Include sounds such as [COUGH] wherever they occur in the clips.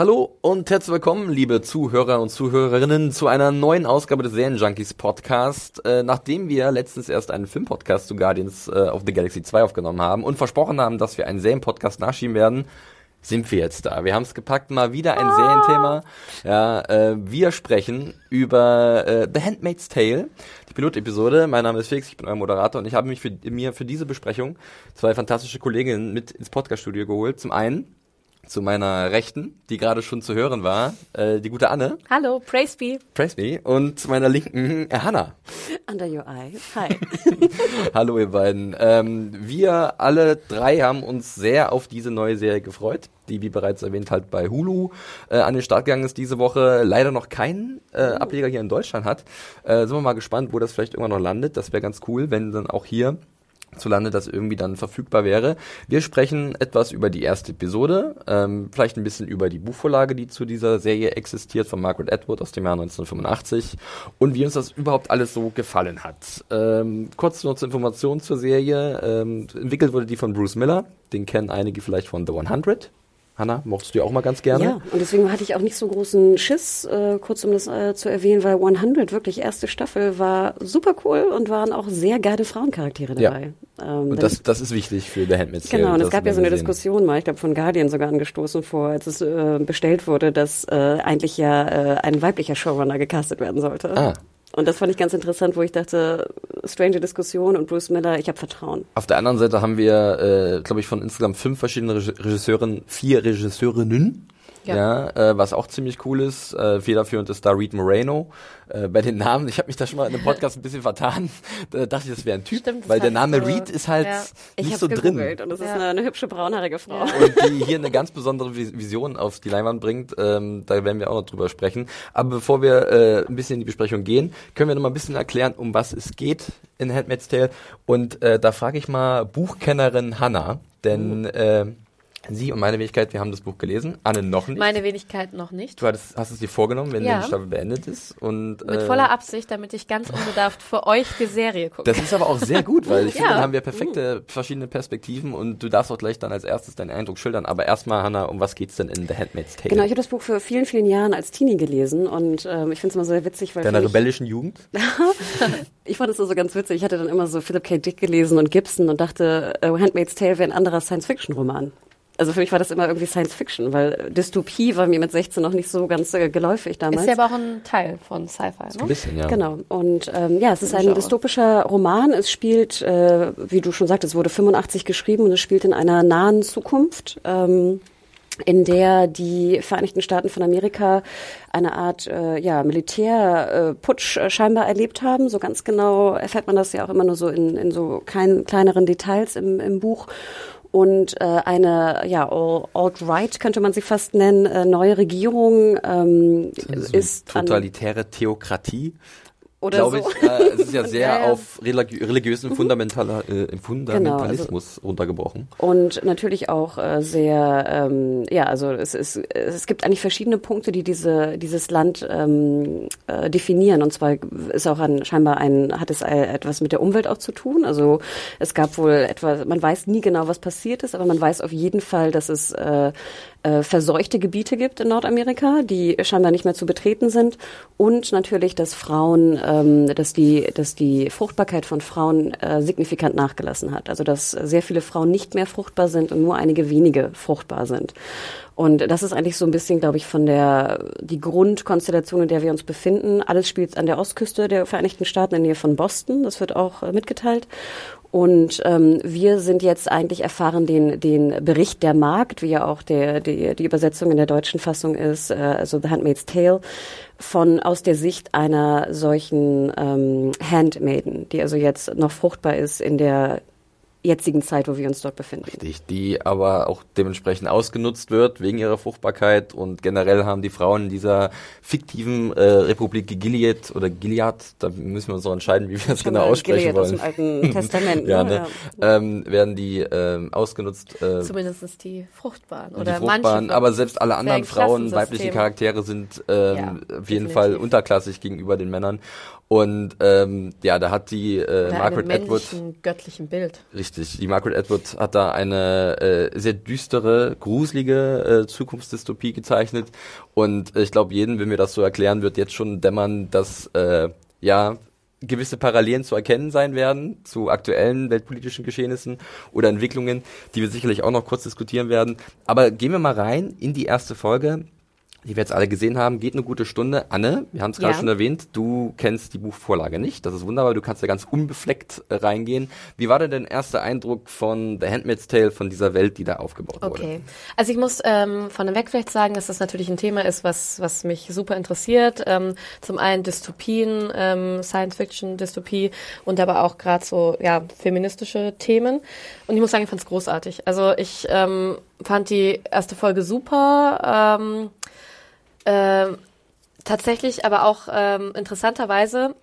Hallo und herzlich willkommen, liebe Zuhörer und Zuhörerinnen, zu einer neuen Ausgabe des Serienjunkies Podcast. Äh, nachdem wir letztens erst einen Filmpodcast zu Guardians äh, of the Galaxy 2 aufgenommen haben und versprochen haben, dass wir einen Serienpodcast nachschieben werden, sind wir jetzt da. Wir haben es gepackt, mal wieder ein Serienthema. Ja, äh, wir sprechen über äh, The Handmaid's Tale, die Pilotepisode. Mein Name ist Felix, ich bin euer Moderator und ich habe mich für, mir für diese Besprechung zwei fantastische Kolleginnen mit ins Podcaststudio geholt. Zum einen zu meiner Rechten, die gerade schon zu hören war, äh, die gute Anne. Hallo, praise be. Praise be. Und zu meiner Linken, äh, Hannah. Under your eye. Hi. [LAUGHS] Hallo ihr beiden. Ähm, wir alle drei haben uns sehr auf diese neue Serie gefreut, die wie bereits erwähnt halt bei Hulu äh, an den Start gegangen ist diese Woche. Leider noch keinen äh, Ableger hier in Deutschland hat. Äh, sind wir mal gespannt, wo das vielleicht irgendwann noch landet. Das wäre ganz cool, wenn dann auch hier zu Lande das irgendwie dann verfügbar wäre. Wir sprechen etwas über die erste Episode, ähm, vielleicht ein bisschen über die Buchvorlage, die zu dieser Serie existiert, von Margaret Atwood aus dem Jahr 1985 und wie uns das überhaupt alles so gefallen hat. Ähm, kurz noch zur Information zur Serie. Ähm, entwickelt wurde die von Bruce Miller, den kennen einige vielleicht von The 100. Hanna, mochtest du ja auch mal ganz gerne. Ja, und deswegen hatte ich auch nicht so großen Schiss, äh, kurz um das äh, zu erwähnen, weil 100 wirklich erste Staffel war super cool und waren auch sehr geile Frauencharaktere dabei. Ja. Ähm, und das, das ist wichtig für The Handmaid's Tale. Genau, und es gab ja so eine Diskussion mal, ich glaube von Guardian sogar angestoßen vor, als es äh, bestellt wurde, dass äh, eigentlich ja äh, ein weiblicher Showrunner gecastet werden sollte. Ah. Und das fand ich ganz interessant, wo ich dachte, strange Diskussion und Bruce Miller, ich habe Vertrauen. Auf der anderen Seite haben wir, äh, glaube ich, von insgesamt fünf verschiedenen Regisseuren, vier Regisseurinnen ja, ja äh, was auch ziemlich cool ist. Äh, federführend ist da Reed Moreno. Äh, bei den Namen, ich habe mich da schon mal in einem Podcast ein bisschen vertan. Da dachte ich, das wäre ein Typ, Stimmt, weil der Name so, Reed ist halt ja. nicht so drin. Und das ist eine, eine, hübsche braunhaarige Frau. Und die hier eine ganz besondere Vision auf die Leinwand bringt. Ähm, da werden wir auch noch drüber sprechen. Aber bevor wir äh, ein bisschen in die Besprechung gehen, können wir noch mal ein bisschen erklären, um was es geht in Handmaid's Tale. Und äh, da frage ich mal Buchkennerin Hannah, denn mhm. äh, Sie und meine Wenigkeit, wir haben das Buch gelesen. Anne noch nicht. Meine Wenigkeit noch nicht. Du hattest, hast es dir vorgenommen, wenn ja. die Staffel beendet ist. Und, Mit äh, voller Absicht, damit ich ganz unbedarft für euch die Serie gucke. Das ist aber auch sehr gut, weil ich [LAUGHS] ja. finde, dann haben wir perfekte verschiedene Perspektiven und du darfst auch gleich dann als erstes deinen Eindruck schildern. Aber erstmal, Hannah, um was geht's denn in The Handmaid's Tale? Genau, ich habe das Buch für vielen, vielen Jahren als Teenie gelesen und ähm, ich finde es immer sehr witzig, weil. Deiner rebellischen Jugend? [LAUGHS] ich fand es so ganz witzig. Ich hatte dann immer so Philip K. Dick gelesen und Gibson und dachte, uh, Handmaid's Tale wäre ein anderer Science-Fiction-Roman also für mich war das immer irgendwie Science Fiction, weil Dystopie war mir mit 16 noch nicht so ganz äh, geläufig damals. Ist ja aber auch ein Teil von Sci-Fi, ne? Ein bisschen, ja. Genau. Und ähm, ja, es ist ein dystopischer Roman. Es spielt, äh, wie du schon sagtest, es wurde 85 geschrieben und es spielt in einer nahen Zukunft. Ähm, in der die Vereinigten Staaten von Amerika eine Art äh, ja, Militärputsch äh, scheinbar erlebt haben. So ganz genau erfährt man das ja auch immer nur so in, in so klein, kleineren Details im, im Buch und äh, eine ja alt-right könnte man sie fast nennen äh, neue Regierung ähm, so ist totalitäre Theokratie oder glaube so. ich. Äh, es ist ja sehr [LAUGHS] ja, ja. auf religi religiösen Fundamentaler, äh, Fundamentalismus genau, also, runtergebrochen. Und natürlich auch äh, sehr, ähm, ja, also es, ist, es gibt eigentlich verschiedene Punkte, die diese, dieses Land ähm, äh, definieren. Und zwar ist auch ein, scheinbar ein, hat es etwas mit der Umwelt auch zu tun. Also es gab wohl etwas, man weiß nie genau, was passiert ist, aber man weiß auf jeden Fall, dass es äh, äh, verseuchte Gebiete gibt in Nordamerika, die scheinbar nicht mehr zu betreten sind. Und natürlich, dass Frauen, ähm, dass die, dass die Fruchtbarkeit von Frauen äh, signifikant nachgelassen hat. Also dass sehr viele Frauen nicht mehr fruchtbar sind und nur einige wenige fruchtbar sind. Und das ist eigentlich so ein bisschen, glaube ich, von der die Grundkonstellation, in der wir uns befinden. Alles spielt an der Ostküste der Vereinigten Staaten in der Nähe von Boston. Das wird auch äh, mitgeteilt. Und ähm, wir sind jetzt eigentlich erfahren den, den Bericht der Markt, wie ja auch der, die, die Übersetzung in der deutschen Fassung ist, äh, also The Handmaid's Tale, von aus der Sicht einer solchen ähm, Handmaiden, die also jetzt noch fruchtbar ist in der jetzigen Zeit, wo wir uns dort befinden. Richtig, die aber auch dementsprechend ausgenutzt wird wegen ihrer Fruchtbarkeit und generell haben die Frauen in dieser fiktiven äh, Republik Gilead oder Gilead, da müssen wir uns noch entscheiden, wie wir das genau aussprechen Gilead wollen. Aus dem Alten Testament. [LAUGHS] ja, ne? ne? Ähm, werden die ähm, ausgenutzt. Äh, Zumindest die Fruchtbaren die oder Fruchtbaren, manche. aber selbst alle anderen Frauen, weibliche Charaktere sind ähm, Ja, auf jeden definitiv. Fall unterklassig gegenüber den Männern. Und ähm, ja, da hat die äh, Margaret Atwood göttlichen Bild. Richtig. Die Margaret Atwood hat da eine äh, sehr düstere, gruselige äh, Zukunftsdystopie gezeichnet. Und äh, ich glaube, jedem, wenn mir das so erklären, wird jetzt schon dämmern, dass äh, ja gewisse Parallelen zu erkennen sein werden zu aktuellen weltpolitischen Geschehnissen oder Entwicklungen, die wir sicherlich auch noch kurz diskutieren werden. Aber gehen wir mal rein in die erste Folge die wir jetzt alle gesehen haben, geht eine gute Stunde. Anne, wir haben es gerade Ja. schon erwähnt, du kennst die Buchvorlage nicht. Das ist wunderbar, du kannst da ganz unbefleckt äh, reingehen. Wie war denn dein erster Eindruck von The Handmaid's Tale, von dieser Welt, die da aufgebaut wurde? Okay. Also ich muss ähm, vorneweg vielleicht sagen, dass das natürlich ein Thema ist, was, was mich super interessiert. Ähm, zum einen Dystopien, ähm, Science-Fiction-Dystopie und aber auch gerade so ja, feministische Themen. Und ich muss sagen, ich fand es großartig. Also ich ähm, fand die erste Folge super. Ähm, ähm, tatsächlich aber auch ähm, interessanterweise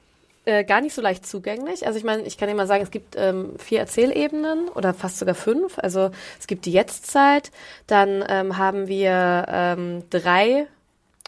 äh, gar nicht so leicht zugänglich. Also ich meine, ich kann mal sagen, es gibt ähm, vier Erzählebenen oder fast sogar fünf. Also es gibt die Jetztzeit, dann ähm, haben wir ähm, drei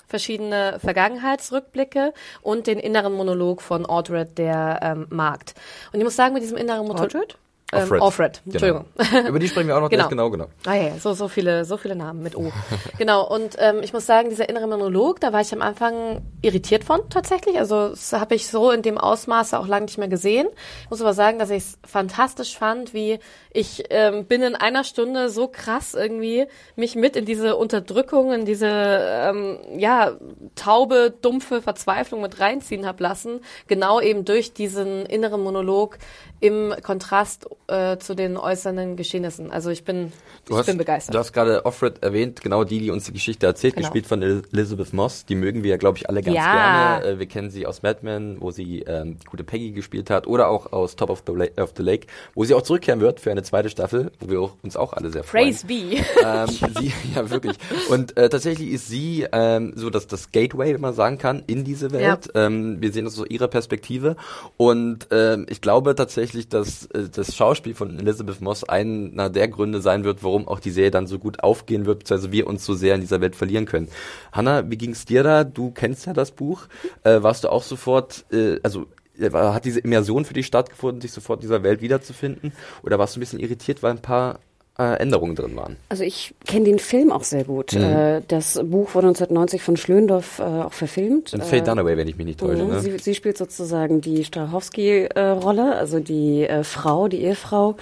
verschiedene Vergangenheitsrückblicke und den inneren Monolog von Audred, der ähm, Markt. Und ich muss sagen, mit diesem inneren Monolog... Audred? Ähm, Offred. Offred, Genau. Entschuldigung. Über die sprechen wir auch noch Genau. genau, genau. Ah ja, so, so viele, so viele Namen mit O. genau. Und ähm, ich muss sagen, dieser innere Monolog, da war ich am Anfang irritiert von tatsächlich. Also das habe ich so in dem Ausmaße auch lange nicht mehr gesehen. Ich muss aber sagen, dass ich es fantastisch fand, wie ich ähm, binnen einer Stunde so krass irgendwie mich mit in diese Unterdrückung, in diese ähm, ja taube, dumpfe Verzweiflung mit reinziehen hab lassen. Genau eben durch diesen inneren Monolog im Kontrast äh, zu den äußernden Geschehnissen. Also ich bin, Du ich hast, bin begeistert. Du hast gerade Offred erwähnt, genau die, die uns die Geschichte erzählt, Genau. gespielt von El- Elizabeth Moss. Die mögen wir ja, glaube ich, alle ganz Ja. gerne. Äh, wir kennen sie aus Mad Men, wo sie ähm, die gute Peggy gespielt hat, oder auch aus Top of the, La of the Lake, wo sie auch zurückkehren wird für eine zweite Staffel, wo wir auch, uns auch alle sehr freuen. Praise be. ähm, sie, [LAUGHS] ja, wirklich. Und äh, tatsächlich ist sie ähm, so das, das Gateway, wenn man sagen kann, in diese Welt. Ähm, wir sehen das aus ihrer Perspektive. Und ähm, ich glaube tatsächlich, dass äh, das Schauspiel von Elizabeth Moss einer der Gründe sein wird, warum auch die Serie dann so gut aufgehen wird, beziehungsweise wir uns so sehr in dieser Welt verlieren können. Hanna, wie ging's dir da? Du kennst ja das Buch. Äh, warst du auch sofort, äh, also hat diese Immersion für dich stattgefunden, dich sofort in dieser Welt wiederzufinden? Oder warst du ein bisschen irritiert, weil ein paar äh, Änderungen drin waren? Also ich kenne den Film auch sehr gut. Mhm. Äh, das Buch wurde 1990 von Schlöndorff äh, auch verfilmt. Und Faye Dunaway, wenn ich mich nicht täusche. Mhm, Ne? Sie, sie spielt sozusagen die Strahovski-Rolle, also die Frau, die Ehefrau.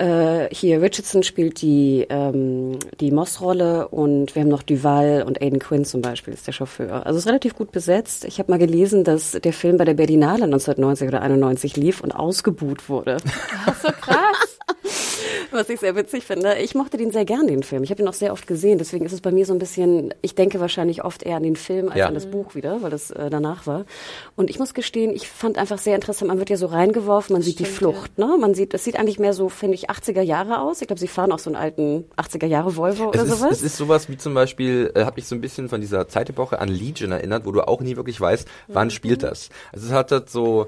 Hier Richardson spielt die, ähm, die Moss-Rolle und wir haben noch Duval und Aidan Quinn zum Beispiel ist der Chauffeur. Also es ist relativ gut besetzt. Ich habe mal gelesen, dass der Film bei der Berlinale 1990 oder 91 lief und ausgebuht wurde. so krass. Was ich sehr witzig finde. Ich mochte den sehr gern, den Film. Ich habe ihn auch sehr oft gesehen. Deswegen ist es bei mir so ein bisschen, ich denke wahrscheinlich oft eher an den Film als Ja. an das Buch wieder, weil das äh, danach war. Und ich muss gestehen, ich fand einfach sehr interessant, man wird ja so reingeworfen, man sieht die Flucht, ne? Man sieht, das sieht eigentlich mehr so, finde ich, 80er Jahre aus. Ich glaube, sie fahren auch so einen alten 80er Jahre Volvo Es oder ist, sowas. es ist sowas wie zum Beispiel, äh, habe mich so ein bisschen von dieser Zeitepoche an Legion erinnert, wo du auch nie wirklich weißt, wann spielt das. Also es hat halt so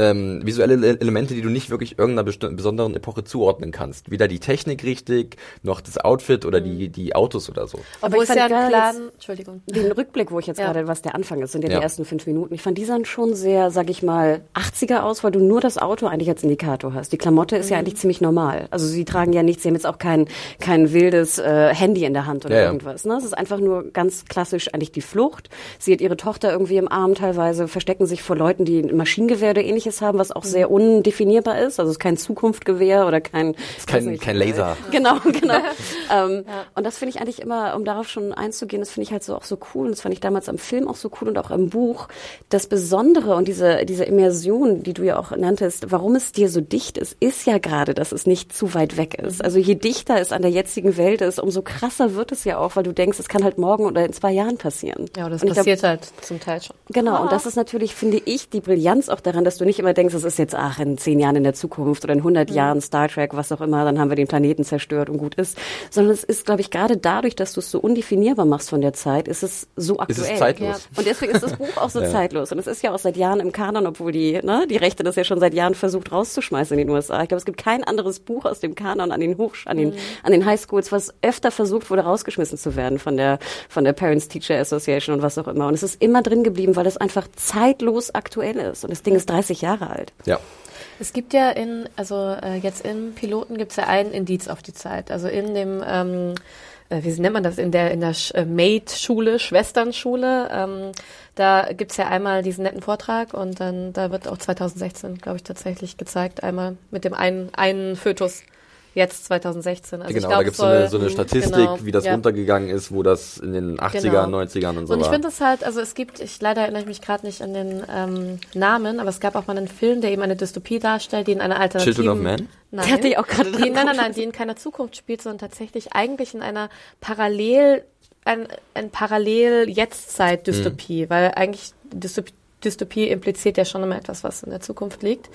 ähm, visuelle Le- Elemente, die du nicht wirklich irgendeiner besonderen Epoche zuordnen kannst. Weder die Technik richtig, noch das Outfit oder die, die Autos oder so. Aber ich es ja gerade klaren, Entschuldigung. den Rückblick, wo ich jetzt Ja. gerade, was der Anfang ist, sind ja, Ja. die ersten fünf Minuten. Ich fand die sahen schon sehr, sag ich mal, 80er aus, weil du nur das Auto eigentlich als Indikator hast. Die Klamotte ist ja Mhm. eigentlich ziemlich normal. Also sie tragen ja nichts, sie haben jetzt auch kein, kein wildes äh, Handy in der Hand oder Ja, ja. irgendwas. Ne? Es ist einfach nur ganz klassisch eigentlich die Flucht. Sie hat ihre Tochter irgendwie im Arm teilweise, verstecken sich vor Leuten, die ein Maschinengewehr oder ähnliches haben, was auch Mhm. sehr undefinierbar ist. Also es ist kein Zukunftgewehr oder kein... kein- nicht, kein Laser. [LAUGHS] Genau, genau. [LAUGHS] ähm, Und das finde ich eigentlich immer, um darauf schon einzugehen, das finde ich halt so auch so cool. Und das fand ich damals am Film auch so cool und auch im Buch. Das Besondere und diese, diese Immersion, die du ja auch nanntest, warum es dir so dicht ist, ist ja gerade, dass es nicht zu weit weg ist. Also je dichter es an der jetzigen Welt ist, umso krasser wird es ja auch, weil du denkst, es kann halt morgen oder in zwei Jahren passieren. Ja, das Und ich glaub, passiert halt zum Teil schon. Genau, und das ist natürlich, finde ich, die Brillanz auch daran, dass du nicht immer denkst, es ist jetzt, ach, in zehn Jahren in der Zukunft oder in 100 mhm. Jahren Star Trek, was auch immer, dann haben wir den Planeten zerstört und gut ist. Sondern es ist, glaube ich, gerade dadurch, dass du es so undefinierbar machst von der Zeit, ist es so aktuell. Ist es zeitlos. Ja. Und deswegen ist das Buch auch so [LAUGHS] ja. zeitlos. Und es ist ja auch seit Jahren im Kanon, obwohl die, ne, die Rechte das ja schon seit Jahren versucht rauszuschmeißen in den USA. Ich glaube, es gibt kein anderes Buch aus dem Kanon an den Hoch, an den, mhm. an den Highschools, was öfter versucht wurde, rausgeschmissen zu werden von der, von der Parents Teacher Association und was auch immer. Und es ist immer drin geblieben, weil es einfach zeitlos aktuell ist. Und das Ding ist 30 Jahre alt. Ja. Es gibt ja in, also äh, jetzt im Piloten gibt es ja ein Indiz auf die Zeit. Also in dem, ähm, äh, wie nennt man das, in der, in der Sch äh, Maid-Schule, Schwesternschule, ähm, da gibt's ja einmal diesen netten Vortrag und dann da wird auch 2016, glaube ich, tatsächlich gezeigt, einmal mit dem einen, einen Fötus jetzt 2016. Also genau, glaub, da gibt es so eine, so eine Statistik, genau, wie das ja. runtergegangen ist, wo das in den 80ern, genau. 90ern und so Und ich finde es halt, also es gibt, ich leider erinnere ich mich gerade nicht an den ähm, Namen, aber es gab auch mal einen Film, der eben eine Dystopie darstellt, die in einer alternativen... Children of Men? Nein, der hatte ich auch gerade Nein, nein, nein, die in keiner Zukunft spielt, sondern tatsächlich eigentlich in einer Parallel, ein, ein Parallel-Jetztzeit-Dystopie, mhm. weil eigentlich Dystopie, Dystopie impliziert ja schon immer etwas, was in der Zukunft liegt.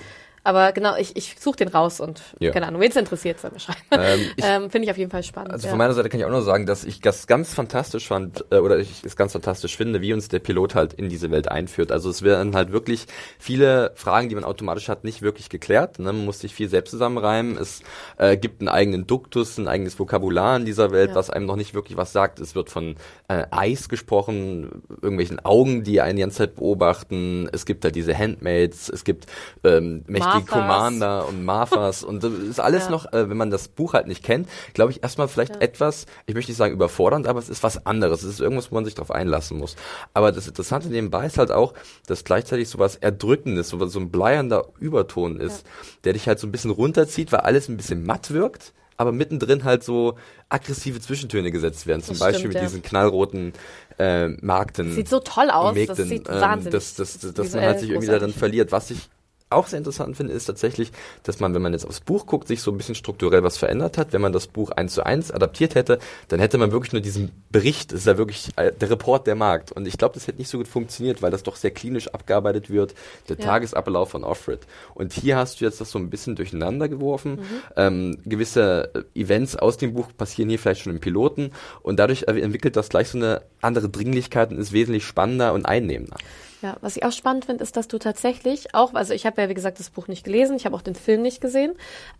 Aber genau, ich, ich suche den raus und ja. keine Ahnung, wen es interessiert, soll mir schreiben. Ähm, [LAUGHS] ähm, Finde ich auf jeden Fall spannend. Also von meiner Seite kann ich auch nur sagen, dass ich das ganz fantastisch fand, äh, oder ich es ganz fantastisch finde, wie uns der Pilot halt in diese Welt einführt. Also es werden halt wirklich viele Fragen, die man automatisch hat, nicht wirklich geklärt. Ne? Man muss sich viel selbst zusammenreimen. Es äh, gibt einen eigenen Duktus, ein eigenes Vokabular in dieser Welt, ja. was einem noch nicht wirklich was sagt. Es wird von äh, Eis gesprochen, irgendwelchen Augen, die einen die ganze Zeit beobachten. Es gibt da diese Handmaids, es gibt ähm, mächtige die Commander und Marfas und das ist alles ja. noch, äh, wenn man das Buch halt nicht kennt, glaube ich erstmal vielleicht ja. etwas, ich möchte nicht sagen überfordernd, aber es ist was anderes. Es ist irgendwas, wo man sich darauf einlassen muss. Aber das Interessante nebenbei ist halt auch, dass gleichzeitig sowas Erdrückendes, so, so ein bleiernder Überton ist, ja. der dich halt so ein bisschen runterzieht, weil alles ein bisschen matt wirkt aber mittendrin halt so aggressive Zwischentöne gesetzt werden. Zum das Beispiel stimmt, mit ja. diesen knallroten äh, Markten. Sieht so toll aus. Mägden, das sieht ähm, wahnsinnig. Das, das, das, dass man halt sich irgendwie darin verliert. Was ich auch sehr interessant finde, ist tatsächlich, dass man, wenn man jetzt aufs Buch guckt, sich so ein bisschen strukturell was verändert hat. Wenn man das Buch eins zu eins adaptiert hätte, dann hätte man wirklich nur diesen Bericht, das ist ja wirklich äh, der Report der Markt. Und ich glaube, das hätte nicht so gut funktioniert, weil das doch sehr klinisch abgearbeitet wird, der ja. Tagesablauf von Offred. Und hier hast du jetzt das so ein bisschen durcheinander geworfen. Mhm. Ähm, gewisse äh, Events aus dem Buch passieren hier vielleicht schon im Piloten und dadurch entwickelt das gleich so eine andere Dringlichkeit und ist wesentlich spannender und einnehmender. Ja, was ich auch spannend finde, ist, dass du tatsächlich auch, also ich habe ja wie gesagt das Buch nicht gelesen, ich habe auch den Film nicht gesehen.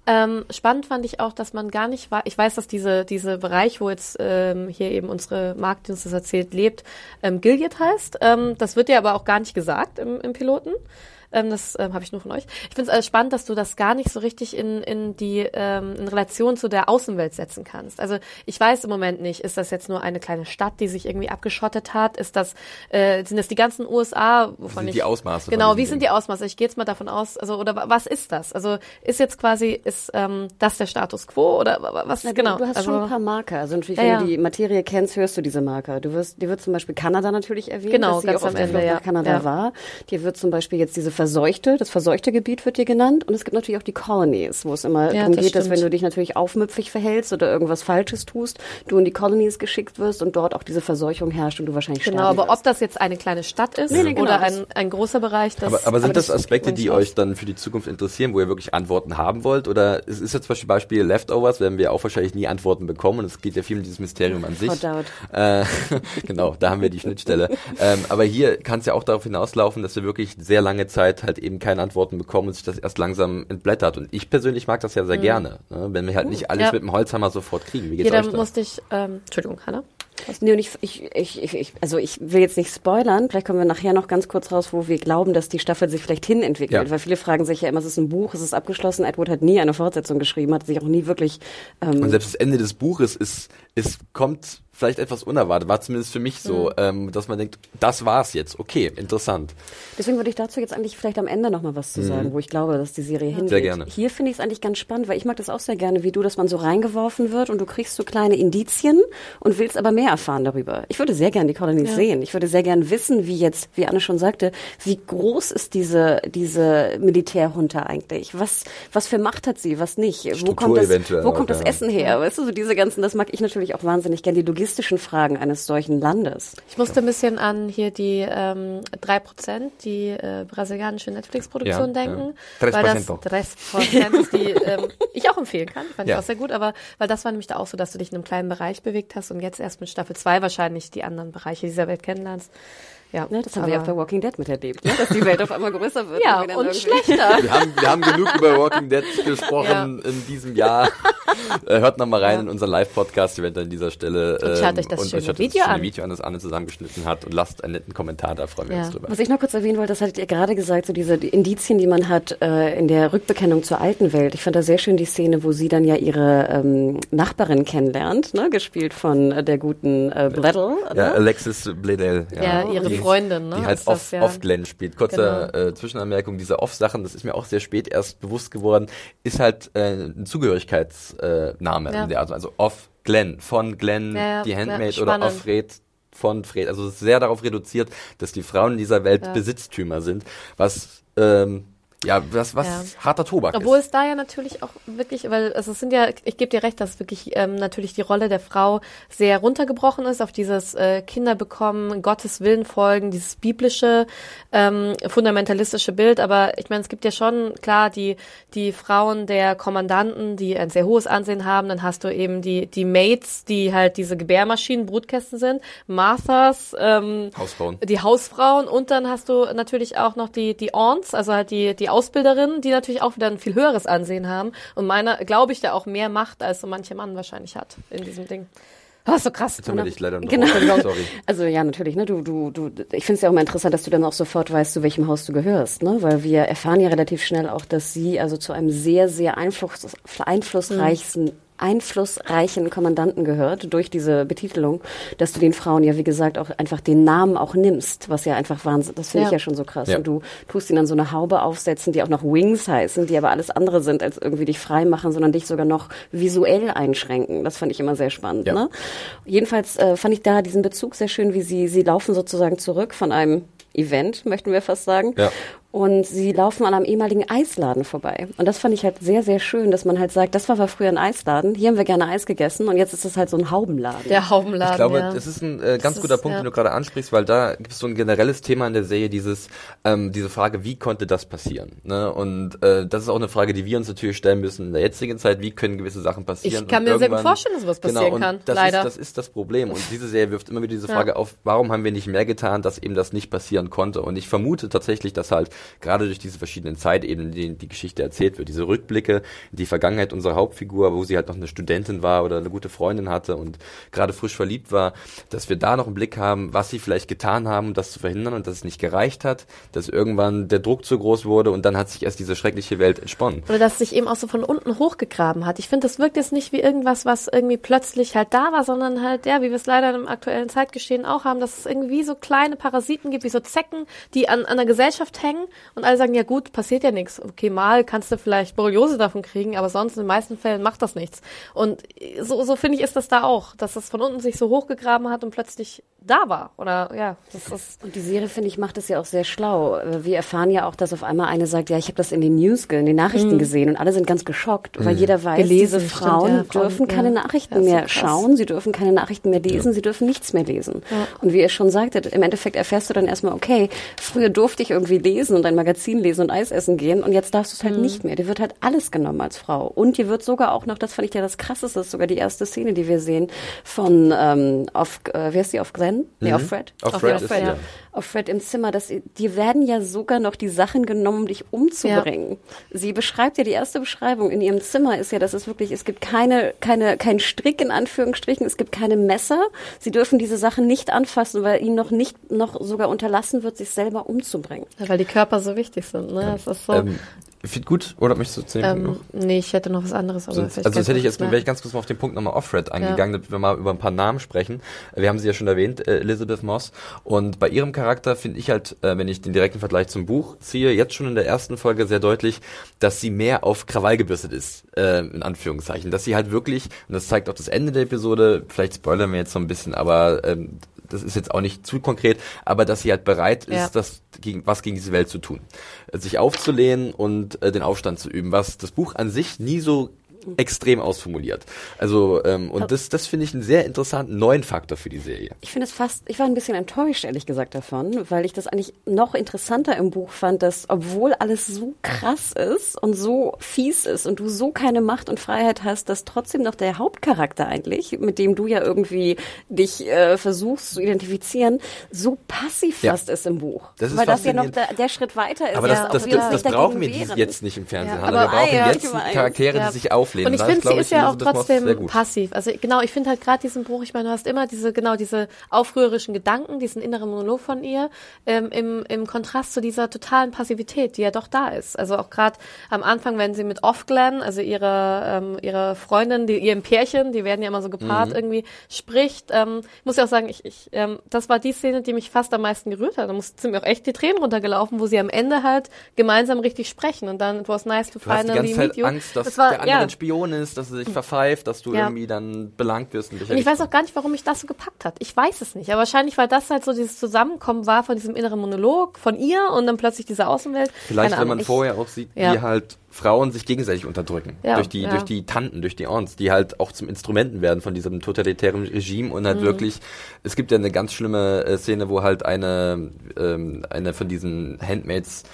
Ähm, spannend fand ich auch, dass man gar nicht war. Ich weiß, dass diese diese Bereich, wo jetzt ähm, hier eben unsere Markt, die uns das erzählt, lebt, ähm, Gilead heißt. Ähm, das wird ja aber auch gar nicht gesagt im, im Piloten. Ähm, das ähm, habe ich nur von euch. Ich finde es äh, spannend, dass du das gar nicht so richtig in, in die ähm, in Relation zu der Außenwelt setzen kannst. Also ich weiß im Moment nicht, ist das jetzt nur eine kleine Stadt, die sich irgendwie abgeschottet hat? Ist das äh, sind das die ganzen USA, wovon wie sind ich die Ausmaße? Genau, wie sind die Ausmaße? Ich gehe jetzt mal davon aus, also oder was ist das? Also ist jetzt quasi ist ähm, das der Status quo oder was Na, genau? Du hast also, schon ein paar Marker. Also natürlich, wenn ja, du die Materie kennst, hörst du diese Marker. Du wirst, dir wird zum Beispiel Kanada natürlich erwähnt, genau, dass sie ganz auch am Ende, ja. Kanada ja. war. Dir wird zum Beispiel jetzt diese verseuchte, das verseuchte Gebiet wird dir genannt. Und es gibt natürlich auch die Colonies, wo es immer ja, darum geht, stimmt. dass wenn du dich natürlich aufmüpfig verhältst oder irgendwas Falsches tust, du in die Colonies geschickt wirst und dort auch diese Verseuchung herrscht und du wahrscheinlich Genau, aber wirst. ob das jetzt eine kleine Stadt ist nee, nee, genau. oder ein, ein großer Bereich, das... Aber, aber sind aber das, das Aspekte, die euch dann für die Zukunft interessieren, wo ihr wirklich Antworten haben wollt? Oder es ist jetzt zum Beispiel Beispiel Leftovers, werden wir auch wahrscheinlich nie Antworten bekommen und es geht ja viel um dieses Mysterium an sich. Äh, [LAUGHS] genau, da haben wir die Schnittstelle. ähm, aber hier kann es ja auch darauf hinauslaufen, dass wir wirklich sehr lange Zeit halt eben keine Antworten bekommen und sich das erst langsam entblättert. Und ich persönlich mag das ja sehr mhm. gerne, ne? wenn wir halt nicht alles ja. mit dem Holzhammer sofort kriegen. Wie geht's Jeder euch da? musste ich, ähm, Entschuldigung, Hanna? Nee, und ich, ich, ich, ich, also ich will jetzt nicht spoilern, vielleicht kommen wir nachher noch ganz kurz raus, wo wir glauben, dass die Staffel sich vielleicht hinentwickelt, ja. weil viele fragen sich ja immer, es ist ein Buch, es ist abgeschlossen, Edward hat nie eine Fortsetzung geschrieben, hat sich auch nie wirklich... Ähm und selbst das Ende des Buches ist, ist kommt vielleicht etwas unerwartet, war zumindest für mich so, mhm. ähm, dass man denkt, das war's jetzt, okay, interessant. Deswegen würde ich dazu jetzt eigentlich vielleicht am Ende nochmal was zu mhm. sagen, wo ich glaube, dass die Serie hingeht. Sehr gerne. Hier finde ich es eigentlich ganz spannend, weil ich mag das auch sehr gerne, wie du, dass man so reingeworfen wird und du kriegst so kleine Indizien und willst aber mehr erfahren darüber. Ich würde sehr gerne die Colonies ja. sehen. Ich würde sehr gerne wissen, wie jetzt, wie Anne schon sagte, wie groß ist diese, diese Militärhunter eigentlich? Was, was für Macht hat sie, was nicht? Struktur wo kommt das, wo kommt das Essen her? Ja. Weißt du, so diese ganzen, das mag ich natürlich auch wahnsinnig gerne, die Logistik propagandistischen Fragen eines solchen Landes. Ich musste ein bisschen an hier die ähm, 3%, die äh, brasilianische Netflix-Produktion Ja, denken. ja. Weil das 3%. 3% ist die ähm, [LAUGHS] ich auch empfehlen kann, fand Ja. ich auch sehr gut, aber weil das war nämlich da auch so, dass du dich in einem kleinen Bereich bewegt hast und jetzt erst mit Staffel 2 wahrscheinlich die anderen Bereiche dieser Welt kennenlernst. Ja, Ne, das haben wir ja auch bei Walking Dead miterlebt, ne? dass die Welt auf einmal größer wird. Ja, und irgendwie- schlechter. Wir haben, wir haben genug über Walking Dead [LAUGHS] gesprochen in diesem Jahr. Äh, hört noch mal rein in unseren Live-Podcast, ihr werdet an dieser Stelle. Und schaut euch das und schöne euch Video das schöne an. Video an, das Anne zusammengeschnitten hat und lasst einen netten Kommentar da, freuen wir Ja. uns drüber. Was ich noch kurz erwähnen wollte, das hattet ihr gerade gesagt, so diese die Indizien, die man hat äh, in der Rückbekennung zur alten Welt. Ich fand da sehr schön die Szene, wo sie dann ja ihre ähm, Nachbarin kennenlernt, ne, gespielt von äh, der guten äh, Bledel. Ja, ne? Alexis Bledel. Ja, ihre Freundin, ne, Die halt off, ja. off Glenn spielt. Kurze äh, Zwischenanmerkung, diese Off-Sachen, das ist mir auch sehr spät erst bewusst geworden, ist halt äh, ein Zugehörigkeitsname äh, Ja. in der Art. Also off Glenn, von Glenn, Ja, die Handmaid oder off Fred von Fred. Also sehr darauf reduziert, dass die Frauen in dieser Welt. Besitztümer sind, was ähm, ja, was, was Ja. harter Tobak Obwohl ist. es da ja natürlich auch wirklich, weil also es sind ja, ich gebe dir recht, dass wirklich ähm, natürlich die Rolle der Frau sehr runtergebrochen ist auf dieses äh, Kinder bekommen, Gottes Willen folgen, dieses biblische, ähm, fundamentalistische Bild. Aber ich meine, es gibt ja schon klar die die Frauen der Kommandanten, die ein sehr hohes Ansehen haben. Dann hast du eben die die Maids, die halt diese Gebärmaschinen, Brutkästen sind, Marthas, ähm, Hausfrauen. die Hausfrauen und dann hast du natürlich auch noch die die Aunts, also halt die die Ausbilderinnen, die natürlich auch wieder ein viel höheres Ansehen haben und meiner glaube ich da auch mehr Macht als so mancher Mann wahrscheinlich hat in diesem Ding. Oh, so krass. Jetzt haben wir dich leider noch Genau. [LAUGHS] Sorry. Also ja, natürlich, ne? Du, du, du, ich finde es ja auch immer interessant, dass du dann auch sofort weißt, zu welchem Haus du gehörst, ne? Weil wir erfahren ja relativ schnell auch, dass sie also zu einem sehr, sehr einfluss, einflussreichsten einflussreichen Kommandanten gehört durch diese Betitelung, dass du den Frauen ja wie gesagt auch einfach den Namen auch nimmst, was ja einfach Wahnsinn, das finde Ja. ich ja schon so krass. Ja. Und du tust ihnen dann so eine Haube aufsetzen, die auch noch Wings heißen, die aber alles andere sind als irgendwie dich frei machen, sondern dich sogar noch visuell einschränken. Das fand ich immer sehr spannend. Ja. Ne? Jedenfalls äh, fand ich da diesen Bezug sehr schön, wie sie, sie laufen sozusagen zurück von einem Event, möchten wir fast sagen. Ja. Und sie laufen an einem ehemaligen Eisladen vorbei. Und das fand ich halt sehr, sehr schön, dass man halt sagt, das war, früher ein Eisladen, hier haben wir gerne Eis gegessen und jetzt ist es halt so ein Haubenladen. Der Haubenladen. Ich glaube, ja. das ist ein äh, ganz Das guter ist, Punkt, ja. den du gerade ansprichst, weil da gibt es so ein generelles Thema in der Serie, dieses ähm, diese Frage, wie konnte das passieren? Ne? Und äh, das ist auch eine Frage, die wir uns natürlich stellen müssen in der jetzigen Zeit. Wie können gewisse Sachen passieren? Ich kann mir sehr gut vorstellen, dass sowas passieren genau, und kann, Das leider. Ist, das ist das Problem. Und diese Serie wirft immer wieder diese Ja. Frage auf, warum haben wir nicht mehr getan, dass eben das nicht passieren konnte? Und ich vermute tatsächlich, dass halt gerade durch diese verschiedenen Zeitebenen, die die Geschichte erzählt wird, diese Rückblicke in die Vergangenheit unserer Hauptfigur, wo sie halt noch eine Studentin war oder eine gute Freundin hatte und gerade frisch verliebt war, dass wir da noch einen Blick haben, was sie vielleicht getan haben, um das zu verhindern und dass es nicht gereicht hat, dass irgendwann der Druck zu groß wurde und dann hat sich erst diese schreckliche Welt entsponnen. Oder dass sich eben auch so von unten hochgegraben hat. Ich finde, das wirkt jetzt nicht wie irgendwas, was irgendwie plötzlich halt da war, sondern halt, ja, wie wir es leider im aktuellen Zeitgeschehen auch haben, dass es irgendwie so kleine Parasiten gibt, wie so Zecken, die an, an der Gesellschaft hängen und alle sagen, ja gut, passiert ja nichts. Okay, mal kannst du vielleicht Borreliose davon kriegen, aber sonst in den meisten Fällen macht das nichts. Und so, so finde ich, ist das da auch, dass es von unten sich so hochgegraben hat und plötzlich da war. Oder ja, das ist. Und die Serie, finde ich, macht es ja auch sehr schlau. Wir erfahren ja auch, dass auf einmal eine sagt, ja, ich habe das in den News, in den Nachrichten gesehen und alle sind ganz geschockt, weil jeder weiß, Gelesen, diese stimmt, Frauen ja, Frauen, dürfen keine ja. Nachrichten Ja, mehr krass. schauen, sie dürfen keine Nachrichten mehr lesen, sie dürfen nichts mehr lesen. Und wie ihr schon sagtet, im Endeffekt erfährst du dann erstmal, okay, früher durfte ich irgendwie lesen und ein Magazin lesen und Eis essen gehen und jetzt darfst du es halt nicht mehr. Dir wird halt alles genommen als Frau. Und dir wird sogar auch noch, das fand ich ja das krasseste, sogar die erste Szene, die wir sehen, von, ähm, auf, äh, wer ist die, auf Glenn? Nee, auf Fred? Auf Auf Fred Fall, sie, ja. ja. auf Fred im Zimmer, dass sie- die werden ja sogar noch die Sachen genommen, um dich umzubringen. Sie beschreibt ja die erste Beschreibung in ihrem Zimmer ist ja, dass es wirklich, es gibt keine, keine, kein Strick in Anführungsstrichen, es gibt keine Messer. Sie dürfen diese Sachen nicht anfassen, weil ihnen noch nicht, noch sogar unterlassen wird, sich selber umzubringen. Ja, weil die Körper so wichtig sind, ne? Das ist so. Ähm, Fit gut, oder möchtest du zu dem Punkt noch? Ähm, nee, ich hätte noch was anderes. Aber Sonst, also sonst hätte ich jetzt, wäre ich ganz kurz mal auf den Punkt nochmal Offred eingegangen, damit wir mal über ein paar Namen sprechen. Wir haben sie ja schon erwähnt, äh, Elizabeth Moss. Und bei ihrem Charakter finde ich halt, äh, wenn ich den direkten Vergleich zum Buch ziehe, jetzt schon in der ersten Folge sehr deutlich, dass sie mehr auf Krawall gebürstet ist, äh, in Anführungszeichen. Dass sie halt wirklich, und das zeigt auch das Ende der Episode, vielleicht spoilern wir jetzt so ein bisschen, aber ähm, das ist jetzt auch nicht zu konkret, aber dass sie halt bereit ist, Ja. das gegen, was gegen diese Welt zu tun. Sich aufzulehnen und äh, den Aufstand zu üben, was das Buch an sich nie so extrem ausformuliert. Also ähm, und das, das finde ich einen sehr interessanten neuen Faktor für die Serie. Ich finde es fast, ich war ein bisschen enttäuscht, ehrlich gesagt, davon, weil ich das eigentlich noch interessanter im Buch fand, dass obwohl alles so krass ist und so fies ist und du so keine Macht und Freiheit hast, dass trotzdem noch der Hauptcharakter eigentlich, mit dem du ja irgendwie dich äh, versuchst zu identifizieren, so passiv Ja. fast ist im Buch. Das ist weil das ja noch der, der Schritt weiter ist. Aber ja, das, auch das, das, das brauchen wir jetzt nicht im Fernsehen. Ja, aber- wir brauchen ah, ja, jetzt. Charaktere, Ja. die sich auflehnen. Und ich finde, sie ist ja auch trotzdem passiv. Also genau, ich finde halt gerade diesen Buch, ich meine, du hast immer diese, genau, diese aufrührerischen Gedanken, diesen inneren Monolog von ihr, ähm, im, im Kontrast zu dieser totalen Passivität, die ja doch da ist. Also auch gerade am Anfang, wenn sie mit Offglen, also ihre, ähm, ihre Freundin, die, ihrem Pärchen, die werden ja immer so gepaart, Mhm. irgendwie spricht, ähm, ich muss ja auch sagen, ich, ich, ähm, das war die Szene, die mich fast am meisten gerührt hat. Da mussten sind mir auch echt die Tränen runtergelaufen, wo sie am Ende halt gemeinsam richtig sprechen und dann, it was nice to Du finally meet you. Angst, dass das war, der andere ja. Spion ist, dass er sich verpfeift, dass du Ja. irgendwie dann belangt wirst. Und, Und ich weiß auch gar nicht, warum mich das so gepackt hat. Ich weiß es nicht. Aber wahrscheinlich, weil das halt so dieses Zusammenkommen war von diesem inneren Monolog von ihr und dann plötzlich diese Außenwelt. Vielleicht, Keine wenn man Ahnung, vorher auch sieht, Ja. wie halt Frauen sich gegenseitig unterdrücken. Ja, durch die, ja. durch die Tanten, durch die Aunts, die halt auch zum Instrumenten werden von diesem totalitären Regime und Mhm. halt wirklich, es gibt ja eine ganz schlimme äh, Szene, wo halt eine, ähm, eine von diesen Handmaids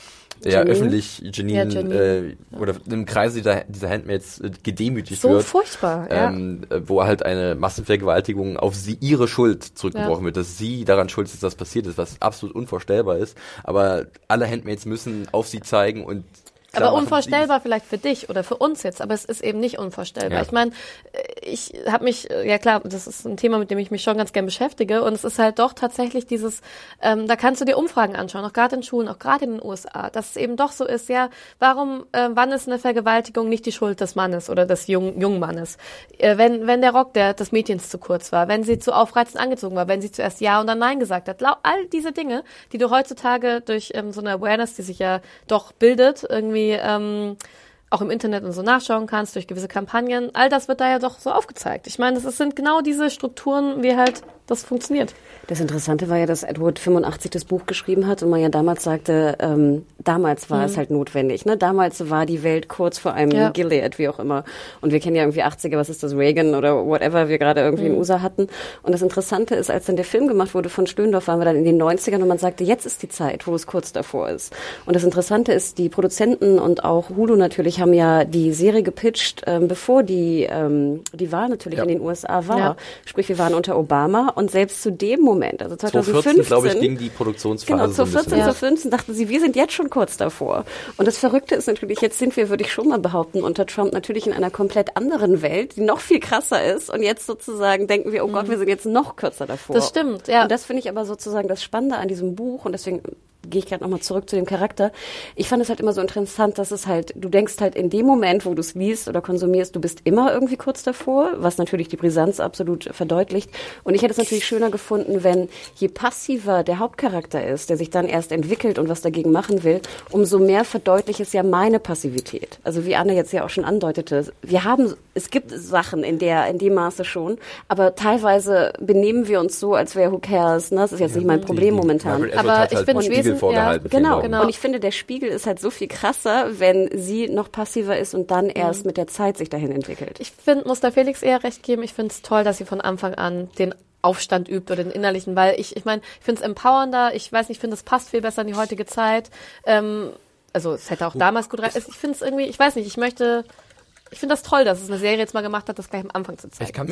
ja, öffentlich Janine, Ja, Janine. Äh, oder im Kreise dieser, dieser Handmaids äh, gedemütigt So wird. furchtbar, ja. ähm, äh, wo halt eine Massenvergewaltigung auf sie ihre Schuld zurückgebrochen wird, dass sie daran schuld ist, dass das passiert ist, was absolut unvorstellbar ist. Aber alle Handmaids müssen auf sie zeigen und klar aber unvorstellbar vielleicht für dich oder für uns jetzt, aber es ist eben nicht unvorstellbar. Ja. Ich meine, ich habe mich, ja klar, das ist ein Thema, mit dem ich mich schon ganz gern beschäftige und es ist halt doch tatsächlich dieses, ähm, da kannst du dir Umfragen anschauen, auch gerade in Schulen, auch gerade in den USA, dass es eben doch so ist, ja, warum, äh, wann ist eine Vergewaltigung nicht die Schuld des Mannes oder des jungen, jungen Mannes? Äh, wenn, wenn der Rock der, des Mädchens zu kurz war, wenn sie zu aufreizend angezogen war, wenn sie zuerst Ja und dann Nein gesagt hat, all diese Dinge, die du heutzutage durch ähm, so eine Awareness, die sich ja doch bildet, irgendwie ähm, auch im Internet und so nachschauen kannst, durch gewisse Kampagnen, all das wird da ja doch so aufgezeigt. Ich meine, das sind genau diese Strukturen, wie halt das funktioniert. Das Interessante war ja, dass Edward 85 das Buch geschrieben hat und man ja damals sagte, ähm, damals war es halt notwendig. Ne? Damals war die Welt kurz vor einem Ja. Gilead, wie auch immer. Und wir kennen ja irgendwie 80er, was ist das, Reagan oder whatever wir gerade irgendwie in USA hatten. Und das Interessante ist, als dann der Film gemacht wurde von Stöndorf, waren wir dann in den 90ern und man sagte, jetzt ist die Zeit, wo es kurz davor ist. Und das Interessante ist, die Produzenten und auch Hulu natürlich haben ja die Serie gepitcht, ähm, bevor die, ähm, die Wahl natürlich Ja. in den USA war. Ja. Sprich, wir waren unter Obama und selbst zu dem Moment, also 2015, 2014, glaube ich, ging die Produktionsphase Genau, zu ein bisschen 14, Ja. zu 15 dachten sie, wir sind jetzt schon kurz davor. Und das Verrückte ist natürlich, jetzt sind wir, würde ich schon mal behaupten, unter Trump natürlich in einer komplett anderen Welt, die noch viel krasser ist. Und jetzt sozusagen denken wir, oh Gott, wir sind jetzt noch kürzer davor. Mhm. Das stimmt, ja. Und das finde ich aber sozusagen das Spannende an diesem Buch und deswegen gehe ich gerade nochmal zurück zu dem Charakter. Ich fand es halt immer so interessant, dass es halt, du denkst halt in dem Moment, wo du es liest oder konsumierst, du bist immer irgendwie kurz davor, was natürlich die Brisanz absolut verdeutlicht. Und ich hätte es natürlich schöner gefunden, wenn je passiver der Hauptcharakter ist, der sich dann erst entwickelt und was dagegen machen will, umso mehr verdeutlicht es ja meine Passivität. Also wie Anne jetzt ja auch schon andeutete, wir haben, es gibt Sachen in der, in dem Maße schon, aber teilweise benehmen wir uns so, als wäre who cares, ne? Das ist jetzt nicht mein Problem momentan. Margaret Aber Atwood hat ich halt einen es Spiegel vorgehalten. ja, Genau. Genau. Und ich finde, der Spiegel ist halt so viel krasser, wenn sie noch passiver ist und dann erst mit der Zeit sich dahin entwickelt. Ich finde, muss da Felix eher recht geben. Ich finde es toll, dass sie von Anfang an den Aufstand übt oder den innerlichen, weil ich, ich meine, ich finde es empowernder. Ich weiß nicht, ich finde, es passt viel besser in die heutige Zeit. Ähm, also es hätte auch damals gut rein. Ich finde es irgendwie, ich weiß nicht, ich möchte, ich finde das toll, dass es eine Serie jetzt mal gemacht hat, das gleich am Anfang zu zeigen. Ich kann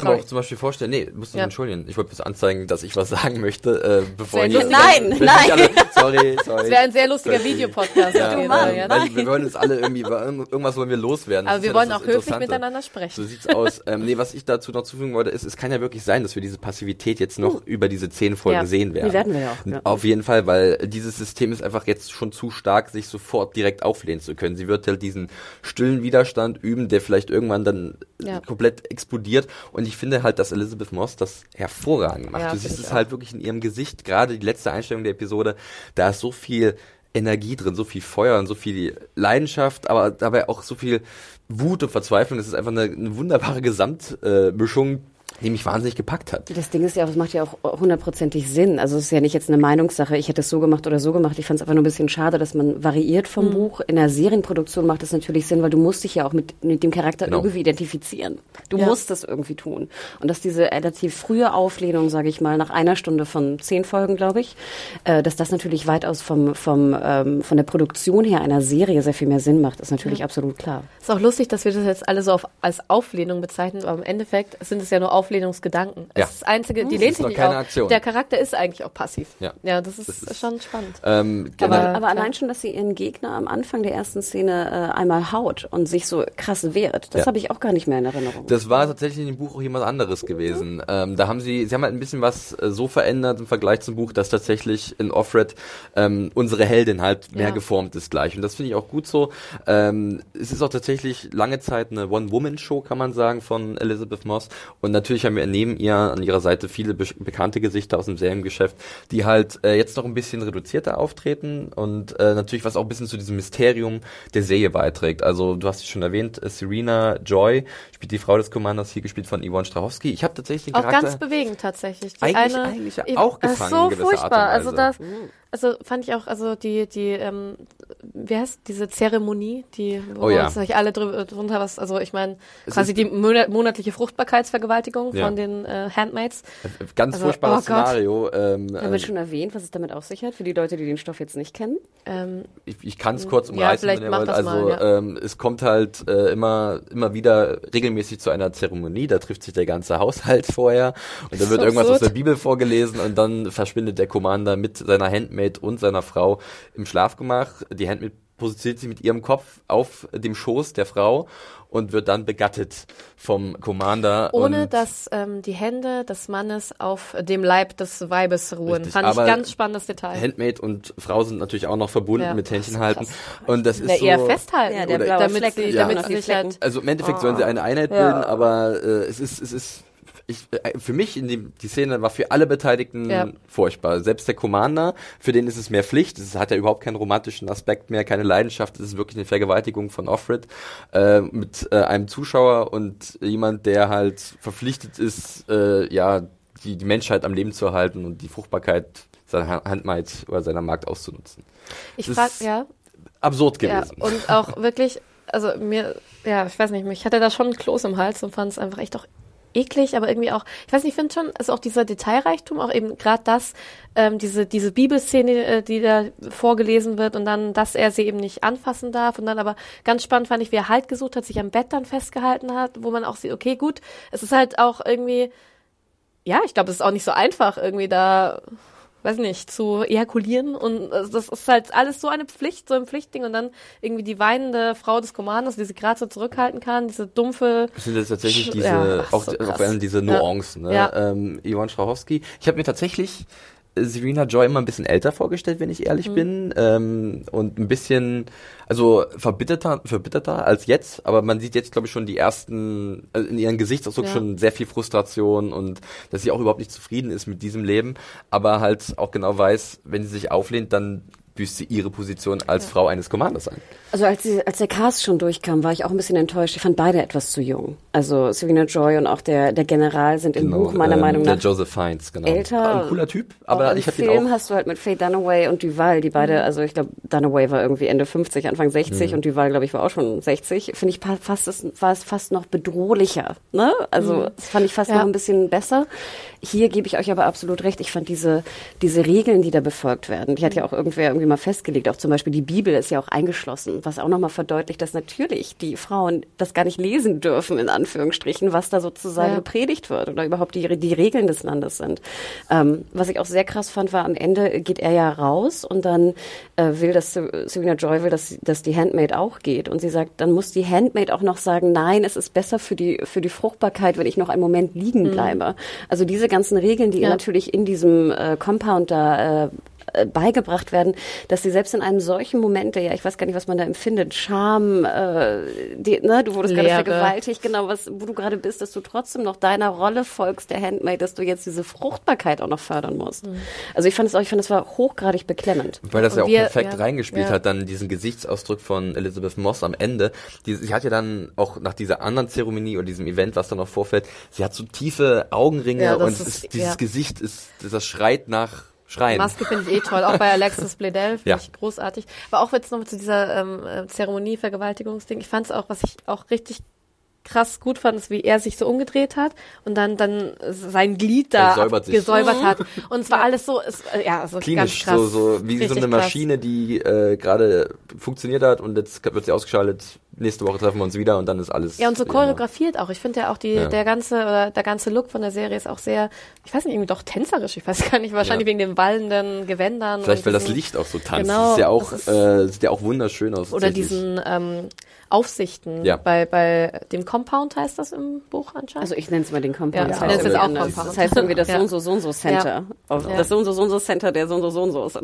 Kann mir auch zum Beispiel vorstellen, nee, musst du ja. entschuldigen. Ich wollte bloß anzeigen, dass ich was sagen möchte, äh, bevor ihr, Nein, [LAUGHS] nein. Alle, sorry, sorry. Das wäre ein sehr lustiger Videopodcast. ja, du Mann, ja, weil wir wollen uns alle irgendwie, irgendwas wollen wir loswerden. Aber wir wollen auch höflich miteinander sprechen. So sieht's aus. Ähm, nee, was ich dazu noch zufügen wollte, ist, es kann ja wirklich sein, dass wir diese Passivität jetzt noch uh. über diese zehn Folgen sehen werden. Die werden wir ja auch. Ja. Auf jeden Fall, weil dieses System ist einfach jetzt schon zu stark, sich sofort direkt auflehnen zu können. Sie wird halt diesen stillen Widerstand üben, der vielleicht irgendwann dann ja. komplett explodiert. Und ich finde halt, dass Elizabeth Moss das hervorragend macht. Ja, du siehst es halt wirklich in ihrem Gesicht, gerade die letzte Einstellung der Episode, da ist so viel Energie drin, so viel Feuer und so viel Leidenschaft, aber dabei auch so viel Wut und Verzweiflung. Das ist einfach eine, eine wunderbare Gesamtmischung, die mich wahnsinnig gepackt hat. Das Ding ist ja auch, es macht ja auch hundertprozentig Sinn. Also es ist ja nicht jetzt eine Meinungssache, ich hätte es so gemacht oder so gemacht. Ich fand es einfach nur ein bisschen schade, dass man variiert vom mhm. Buch. In der Serienproduktion macht das natürlich Sinn, weil du musst dich ja auch mit, mit dem Charakter genau. irgendwie identifizieren. Du ja. musst das irgendwie tun. Und dass diese relativ frühe Auflehnung, sage ich mal, nach einer Stunde von zehn Folgen, glaube ich, äh, dass das natürlich weitaus vom, vom, ähm, von der Produktion her einer Serie sehr viel mehr Sinn macht, ist natürlich ja. absolut klar. Ist auch lustig, dass wir das jetzt alle so auf, als Auflehnung bezeichnen, aber im Endeffekt sind es ja nur Auflehnungen Auflehnungsgedanken. Ja. Das ist das Einzige, die lehnt sich nicht keine auf. Aktion. Der Charakter ist eigentlich auch passiv. Ja, ja das, ist, das ist schon spannend. Ähm, aber, aber allein schon, dass sie ihren Gegner am Anfang der ersten Szene äh, einmal haut und sich so krass wehrt, das ja. habe ich auch gar nicht mehr in Erinnerung. Das war tatsächlich in dem Buch auch jemand anderes gewesen. Mhm. Ähm, da haben sie, sie haben halt ein bisschen was äh, so verändert im Vergleich zum Buch, dass tatsächlich in Offred ähm, unsere Heldin halt mehr ja. geformt ist gleich. Und das finde ich auch gut so. Ähm, es ist auch tatsächlich lange Zeit eine One-Woman-Show, kann man sagen, von Elizabeth Moss. Und natürlich haben wir neben ihr an ihrer Seite viele be bekannte Gesichter aus dem Seriengeschäft, die halt äh, jetzt noch ein bisschen reduzierter auftreten und äh, natürlich was auch ein bisschen zu diesem Mysterium der Serie beiträgt. Also du hast es schon erwähnt, äh, Serena Joy spielt die Frau des Commanders, hier gespielt von Yvonne Strachowski. Ich habe tatsächlich den auch Charakter ganz bewegend tatsächlich. Die eigentlich, eine, eigentlich auch gefangen. Ist so furchtbar. Also das, also fand ich auch, also die, die, ähm, wie heißt diese Zeremonie, die, wo oh, ja. uns nicht alle drüber, drunter was, also ich meine, quasi die monatliche Fruchtbarkeitsvergewaltigung ja. von den äh, Handmaids. Ganz also, furchtbares oh Szenario. Ähm, Haben wir schon erwähnt, was es damit auf sich hat, für die Leute, die den Stoff jetzt nicht kennen? Ähm, ich ich kann es kurz umreißen, ja, wenn ihr wollt. Also mal, ja. ähm, es kommt halt äh, immer, immer wieder regelmäßig zu einer Zeremonie, da trifft sich der ganze Haushalt vorher und da wird so irgendwas absurd. aus der Bibel vorgelesen und dann verschwindet der Commander mit seiner Handmaid Handmaid und seiner Frau im Schlafgemach. Die Handmaid positioniert sich mit ihrem Kopf auf dem Schoß der Frau und wird dann begattet vom Commander. Ohne dass ähm, die Hände des Mannes auf dem Leib des Weibes ruhen. Richtig, Fand ich ganz spannendes Detail. Handmaid und Frau sind natürlich auch noch verbunden ja. mit Händchen halten. Und das ist der so, eher festhalten, ja, der blaue damit Fleck, sie, ja. damit sie sich halt Also im Endeffekt oh. sollen sie eine Einheit bilden, aber äh, es ist es ist ich, äh, für mich in die, die Szene war für alle Beteiligten ja. furchtbar. Selbst der Commander, für den ist es mehr Pflicht. Es hat ja überhaupt keinen romantischen Aspekt mehr, keine Leidenschaft. Es ist wirklich eine Vergewaltigung von Offred äh, mit äh, einem Zuschauer und jemand, der halt verpflichtet ist, äh, ja die, die Menschheit am Leben zu erhalten und die Fruchtbarkeit seiner Handmaid oder seiner Markt auszunutzen. Ich frage, ja. Absurd gewesen. Ja, und auch wirklich, also mir, ja, ich weiß nicht, mich hatte da schon ein Kloß im Hals und fand es einfach echt auch eklig, aber irgendwie auch, ich weiß nicht, ich finde schon, also auch dieser Detailreichtum, auch eben gerade das, ähm, diese, diese Bibelszene, äh, die da vorgelesen wird und dann, dass er sie eben nicht anfassen darf und dann aber ganz spannend fand ich, wie er Halt gesucht hat, sich am Bett dann festgehalten hat, wo man auch sieht, okay, gut, es ist halt auch irgendwie, ja, ich glaube, es ist auch nicht so einfach, irgendwie da weiß nicht, zu ejakulieren und das ist halt alles so eine Pflicht, so ein Pflichtding und dann irgendwie die weinende Frau des Commanders, die sie gerade so zurückhalten kann, diese dumpfe. Das sind jetzt tatsächlich diese, ja, auch, so auch diese Nuancen, ne? Ja. Ähm, Ivan Strachowski. Ich habe mir tatsächlich Serena Joy immer ein bisschen älter vorgestellt, wenn ich ehrlich mhm. bin. Ähm, und ein bisschen, also verbitterter, verbitterter als jetzt, aber man sieht jetzt, glaube ich, schon die ersten, also in ihrem Gesichtsausdruck ja. schon sehr viel Frustration und dass sie auch überhaupt nicht zufrieden ist mit diesem Leben, aber halt auch genau weiß, wenn sie sich auflehnt, dann büßt sie ihre Position als ja. Frau eines Commanders an. Also als, sie, als der Cast schon durchkam, war ich auch ein bisschen enttäuscht. Ich fand beide etwas zu jung. Also Serena Joy und auch der, der General sind im genau, Buch meiner ähm, Meinung nach der Joseph Fiennes, genau. älter. Ein cooler Typ, aber ich habe ihn auch... hast du halt mit Faye Dunaway und Duval, die beide, mhm. also ich glaube, Dunaway war irgendwie Ende 50, Anfang 60 mhm. und Duval, glaube ich, war auch schon 60. Finde ich fast, das war es fast noch bedrohlicher. Ne? Also mhm. das fand ich fast ja. noch ein bisschen besser. Hier gebe ich euch aber absolut recht. Ich fand diese, diese Regeln, die da befolgt werden, die hat ja auch irgendwer irgendwie mal festgelegt. Auch zum Beispiel die Bibel ist ja auch eingeschlossen, was auch nochmal verdeutlicht, dass natürlich die Frauen das gar nicht lesen dürfen, in Anführungsstrichen, was da sozusagen Ja. gepredigt wird oder überhaupt die, die Regeln des Landes sind. Ähm, was ich auch sehr krass fand, war am Ende geht er ja raus und dann äh, will, dass Serena Joy will, dass, dass die Handmaid auch geht. Und sie sagt, dann muss die Handmaid auch noch sagen, nein, es ist besser für die, für die Fruchtbarkeit, wenn ich noch einen Moment liegen bleibe. Also diese ganzen Regeln, die Ja. natürlich in diesem äh, Compound da äh, äh, beigebracht werden, dass sie selbst in einem solchen Moment, der ja, ich weiß gar nicht, was man da empfindet, Scham, äh, die, ne, du wurdest gerade vergewaltigt, genau, was, wo du gerade bist, dass du trotzdem noch deiner Rolle folgst, der Handmaid, dass du jetzt diese Fruchtbarkeit auch noch fördern musst. Also ich fand es auch, ich fand es war hochgradig beklemmend. Weil das Und ja auch wir- perfekt ja, reingespielt ja. hat, dann diesen Gesichtsausdruck von Elizabeth Moss am Ende. Die, sie hat ja dann auch nach dieser anderen Zeremonie oder diesem Event, was da noch vorfällt, sie hat so tiefe Augenringe Ja, und ist, dieses ja. Gesicht ist, das schreit nach Schreien. Maske finde ich eh toll, auch bei [LAUGHS] Alexis Bledel finde Ja. ich großartig. Aber auch jetzt noch zu dieser ähm, äh, Zeremonie, Vergewaltigungsding, ich fand es auch, was ich auch richtig krass gut fand, ist, wie er sich so umgedreht hat und dann dann sein Glied da Er gesäubert hat. [LAUGHS] Und es war alles so, es, ja, also Klinisch, ganz krass. so, so wie so eine krass. Maschine, die äh, gerade funktioniert hat und jetzt wird sie ausgeschaltet. Nächste Woche treffen wir uns wieder und dann ist alles. Ja, und so choreografiert auch. Ich finde ja auch die, Ja. der ganze, oder der ganze Look von der Serie ist auch sehr, ich weiß nicht, irgendwie doch tänzerisch. Ich weiß [LAUGHS] gar nicht, wahrscheinlich Ja. wegen den wallenden Gewändern. Vielleicht, weil das diesen- Licht auch so tanzt. Genau, das ist ja auch, das ist- äh, sieht ja auch wunderschön aus. Oder diesen ähm, Aufsichten Ja. bei, bei dem Compound heißt das im Buch anscheinend. Also ich nenne es mal den Compound. Ja, das heißt irgendwie auch. Compound. Das heißt irgendwie das [LAUGHS] Ja. so und so so und so Center. Ja. Das so und so so und so Center der so und so so und so ist.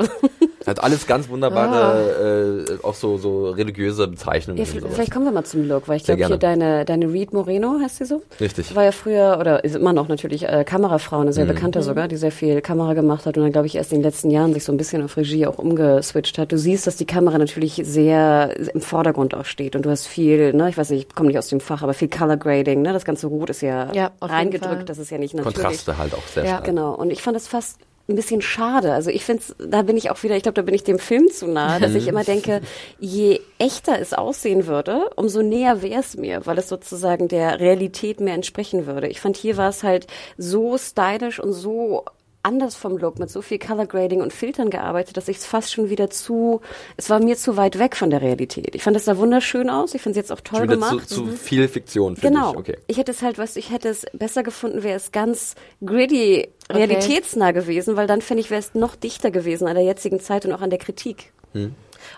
Hat alles ganz Ah. wunderbare, äh, auch so, so religiöse Bezeichnungen. Ja, und vielleicht, sowas. vielleicht kommen wir mal zum Look, weil ich glaube hier deine, deine Reed Moreno, heißt sie so? Richtig. War ja früher, oder ist immer noch natürlich äh, Kamerafrau, eine sehr Mhm. bekannte sogar, die sehr viel Kamera gemacht hat und dann glaube ich erst in den letzten Jahren sich so ein bisschen auf Regie auch umgeswitcht hat. Du siehst, dass die Kamera natürlich sehr im Vordergrund auch steht und du hast viel, ne, ich weiß nicht, ich komme nicht aus dem Fach, aber viel Color Grading, ne, das ganze Rot ist ja, Ja, reingedrückt, das ist ja nicht natürlich. Kontraste halt auch sehr Ja. stark. Genau. Und ich fand es fast ein bisschen schade. Also ich finde da bin ich auch wieder, ich glaube, da bin ich dem Film zu nahe, dass ich immer denke, je echter es aussehen würde, umso näher wäre es mir, weil es sozusagen der Realität mehr entsprechen würde. Ich fand, hier war es halt so stylisch und so anders vom Look, mit so viel Color Grading und Filtern gearbeitet, dass ich es fast schon wieder zu, es war mir zu weit weg von der Realität. Ich fand es da wunderschön aus, ich finde es jetzt auch toll gemacht. zu, zu viel Fiktion, finde Genau. ich. Okay. Ich hätte es halt, was ich hätte es besser gefunden, wäre es ganz gritty, realitätsnah gewesen, weil dann finde ich, wäre es noch dichter gewesen an der jetzigen Zeit und auch an der Kritik.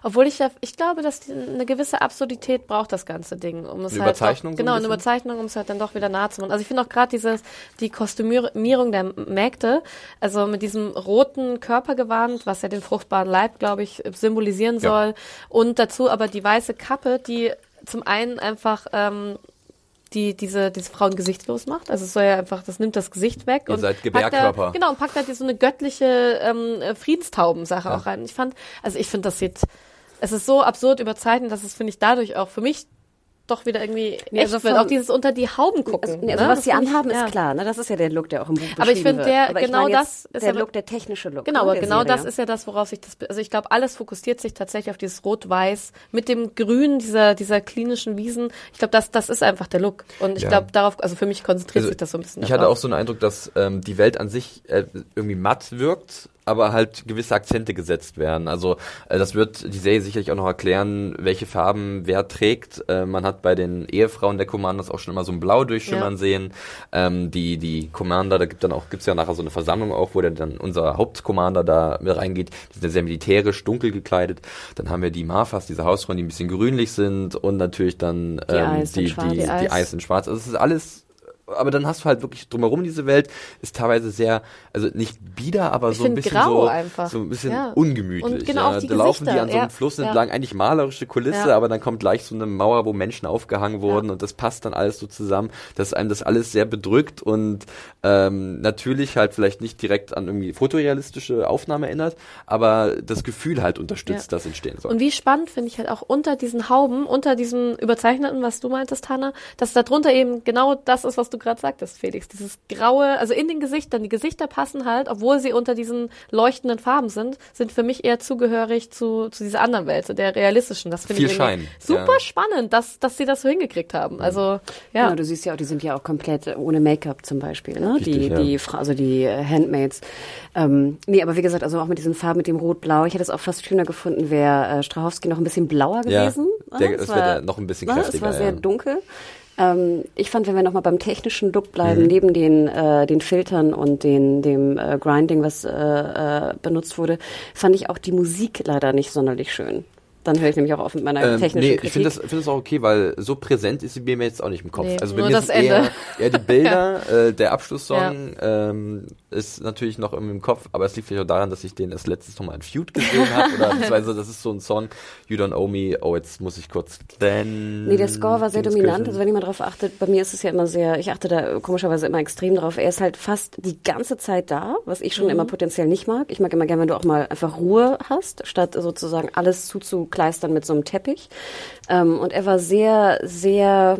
Obwohl ich ja, ich glaube, dass die, eine gewisse Absurdität braucht das ganze Ding, um es Eine halt Überzeichnung doch, so genau eine? Überzeichnung, um es halt dann doch wieder nah zu machen. Also ich finde auch gerade dieses die Kostümierung der Mägde, also mit diesem roten Körpergewand, was ja den fruchtbaren Leib, glaube ich, symbolisieren Ja. soll, und dazu aber die weiße Kappe, die zum einen einfach ähm, die diese diese Frauen gesichtslos macht. Also es soll ja einfach, das nimmt das Gesicht weg Ihr und seid Gebärkörper. Da, genau und packt da so eine göttliche ähm, äh, Friedstauben-Sache auch rein. Ich fand, also ich finde, das sieht, es ist so absurd überzeichnet, dass es finde ich dadurch auch für mich doch wieder irgendwie Nee, echt also wird. vom- Auch dieses unter die Hauben gucken. Also, nee, also ne? was sie find ich- anhaben, ja. ist klar, ne? Das ist ja der Look, der auch im Buch Aber ich beschrieben finde, wird. der- Aber ich genau meine das ist der aber- Look, der technische Look. Genau, ne, aber der genau Serie. das ist ja das, worauf sich das, also ich glaube, alles fokussiert sich tatsächlich auf dieses Rot-Weiß mit dem Grün dieser, dieser klinischen Wiesen. Ich glaube, das, das ist einfach der Look. Und ich Ja. glaube, darauf, also für mich konzentriert Also, sich das so ein bisschen Ich hatte darauf. auch so einen Eindruck, dass ähm, die Welt an sich äh, irgendwie matt wirkt, aber halt gewisse Akzente gesetzt werden. Also äh, das wird die Serie sicherlich auch noch erklären, welche Farben wer trägt. Äh, man hat bei den Ehefrauen der Commanders auch schon immer so ein Blau durchschimmern Ja. sehen. Ähm, die die Commander, da gibt dann auch gibt's ja nachher so eine Versammlung auch, wo dann unser Hauptcommander da mit reingeht. Die sind ja sehr militärisch, dunkel gekleidet. Dann haben wir die Marfas, diese Hausfrauen, die ein bisschen grünlich sind und natürlich dann ähm, die, die, Die die Eis. Eis in Schwarz. Also es ist alles aber dann hast du halt wirklich drumherum diese Welt ist teilweise sehr, also nicht bieder, aber Ich so ein bisschen so, einfach. so ein bisschen Ja. ungemütlich. Und genau ja. da laufen die an so einem Gesichter, Fluss ja. entlang, eigentlich malerische Kulisse, Ja. aber dann kommt gleich so eine Mauer, wo Menschen aufgehangen wurden und das passt dann alles so zusammen, dass einem das alles sehr bedrückt und ähm, natürlich halt vielleicht nicht direkt an irgendwie fotorealistische Aufnahmen erinnert, aber das Gefühl halt unterstützt, Ja. das entstehen soll. Und wie spannend finde ich halt auch unter diesen Hauben, unter diesem überzeichneten, was du meintest, Hanna, dass da drunter eben genau das ist, was du du gerade sagtest, Felix. Dieses graue, also in den Gesichtern, die Gesichter passen halt, obwohl sie unter diesen leuchtenden Farben sind, sind für mich eher zugehörig zu, zu dieser anderen Welt, zu der realistischen. Das finde ich Schein, super ja. spannend, dass, dass sie das so hingekriegt haben. Also, ja. Genau, du siehst ja auch, die sind ja auch komplett ohne Make-up zum Beispiel, ne? Richtig, die, ja. die, also die äh, Handmaids. Ähm, nee, aber wie gesagt, also auch mit diesen Farben, mit dem Rot-Blau. Ich hätte es auch fast schöner gefunden, wäre äh, Strahowski noch ein bisschen blauer Ja, gewesen. der- Ne? das Es wäre noch ein bisschen ne? kräftiger, Es war sehr ja. dunkel. Ähm, ich fand, wenn wir nochmal beim technischen Look bleiben, Mhm. neben den, äh, den Filtern und den, dem äh, Grinding, was äh, äh, benutzt wurde, fand ich auch die Musik leider nicht sonderlich schön. Dann höre ich nämlich auch auf mit meiner Ähm, technischen nee, Kritik. ich finde das, finde das auch okay, weil so präsent ist sie mir jetzt auch nicht im Kopf. Nee, also bei nur mir das sind eher, Ende. eher die Bilder, [LAUGHS] äh, der Abschlusssong ähm, ist natürlich noch im Kopf, aber es liegt vielleicht auch daran, dass ich den erst letztes nochmal in Feud gesehen habe oder [LAUGHS] beziehungsweise das ist so ein Song, You Don't Owe Me, oh jetzt muss ich kurz denn Nee, der Score war sehr dominant. Also wenn jemand darauf achtet, bei mir ist es ja immer sehr, ich achte da komischerweise immer extrem drauf. Er ist halt fast die ganze Zeit da, was ich schon Mhm. immer potenziell nicht mag. Ich mag immer gerne, wenn du auch mal einfach Ruhe hast, statt sozusagen alles zuzukleistern mit so einem Teppich. Ähm, und er war sehr, sehr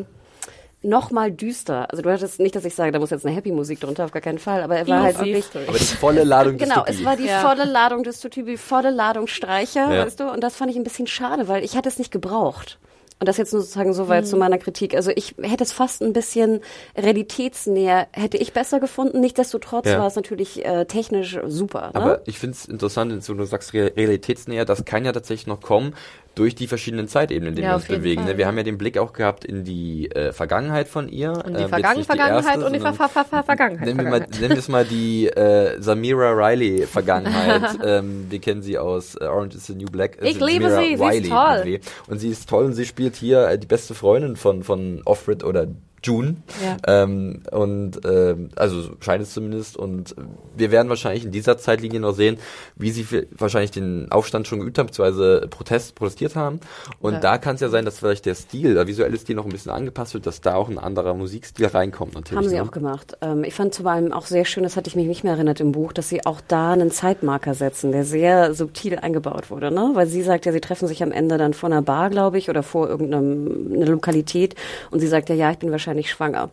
noch mal düster. Also du hattest nicht, dass ich sage, da muss jetzt eine Happy Musik drunter, auf gar keinen Fall, aber er war halt wirklich aber die volle Ladung Genau, Dystopie. es war die Ja. volle Ladung Dystopie, die volle Ladung Streicher, Ja. weißt du? Und das fand ich ein bisschen schade, weil ich hätte es nicht gebraucht. Und das jetzt nur sozusagen so weit zu Mhm. meiner Kritik. Also ich hätte es fast ein bisschen realitätsnäher, hätte ich besser gefunden. Nichtsdestotrotz Ja. war es natürlich äh, technisch super. Ne? Aber ich finde es interessant, wenn du sagst Re- realitätsnäher, das kann ja tatsächlich noch kommen durch die verschiedenen Zeitebenen, in denen Ja, wir uns bewegen. Fall, ne? Wir ja. haben ja den Blick auch gehabt in die äh, Vergangenheit von ihr. Und die ähm, Vergangen die Vergangenheit erste, und die Ver Ver Ver Vergangenheit. Nennen wir, mal, nennen wir es mal die äh, Samira Riley Vergangenheit. [LAUGHS] ähm, wir kennen sie aus äh, Orange is the New Black. Äh, Ich liebe sie, sie ist Riley toll. Und sie ist toll und sie spielt hier äh, die beste Freundin von, von Offred oder June. Ja. Ähm, und ähm, also so scheint es zumindest. Und wir werden wahrscheinlich in dieser Zeitlinie noch sehen, wie sie wahrscheinlich den Aufstand schon geübt haben, beziehungsweise Protest, protestiert haben. Und Ja. da kann es ja sein, dass vielleicht der Stil, der visuelle Stil noch ein bisschen angepasst wird, dass da auch ein anderer Musikstil reinkommt natürlich. Haben sie ne? auch gemacht. Ähm, ich fand zum allem auch sehr schön, das hatte ich mich nicht mehr erinnert im Buch, dass sie auch da einen Zeitmarker setzen, der sehr subtil eingebaut wurde, ne? Weil sie sagt ja, sie treffen sich am Ende dann vor einer Bar, glaube ich, oder vor irgendeinem eine Lokalität und sie sagt ja, ja, ich bin wahrscheinlich schwanger.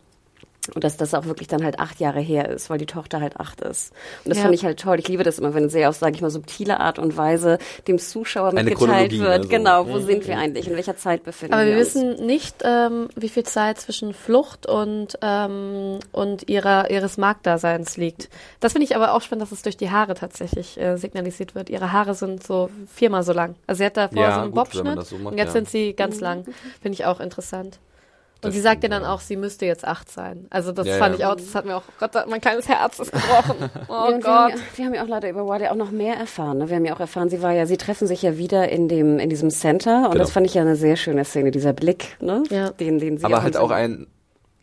Und dass das auch wirklich dann halt acht Jahre her ist, weil die Tochter halt acht ist. Und das Ja. fand ich halt toll. Ich liebe das immer, wenn sehr auf, sage ich mal, subtile Art und Weise dem Zuschauer Eine mitgeteilt Chronologie, wird. ne, so. Genau, wo sind wir eigentlich? In welcher Zeit befinden Aber wir wir uns? wissen nicht, ähm, wie viel Zeit zwischen Flucht und, ähm, und ihrer, ihres Marktdaseins liegt. Das finde ich aber auch spannend, dass es durch die Haare tatsächlich äh, signalisiert wird. Ihre Haare sind so viermal so lang. Also sie hat davor Ja, so einen gut, Bobschnitt so macht, und jetzt ja. sind sie ganz lang. Finde ich auch interessant. Und Das sie sagt ja dann auch, sie müsste jetzt acht sein. Also das Ja, fand ja. ich auch, das hat mir auch, Gott, mein kleines Herz ist gebrochen. [LAUGHS] Oh Ja, und wir, Gott. haben ja, wir haben ja auch leider über Wiley auch noch mehr erfahren. Ne? Wir haben ja auch erfahren, sie war ja, sie treffen sich ja wieder in dem in diesem Center und Genau. das fand ich ja eine sehr schöne Szene, dieser Blick, ne? Ja. Den, den sie Aber halt auch ein,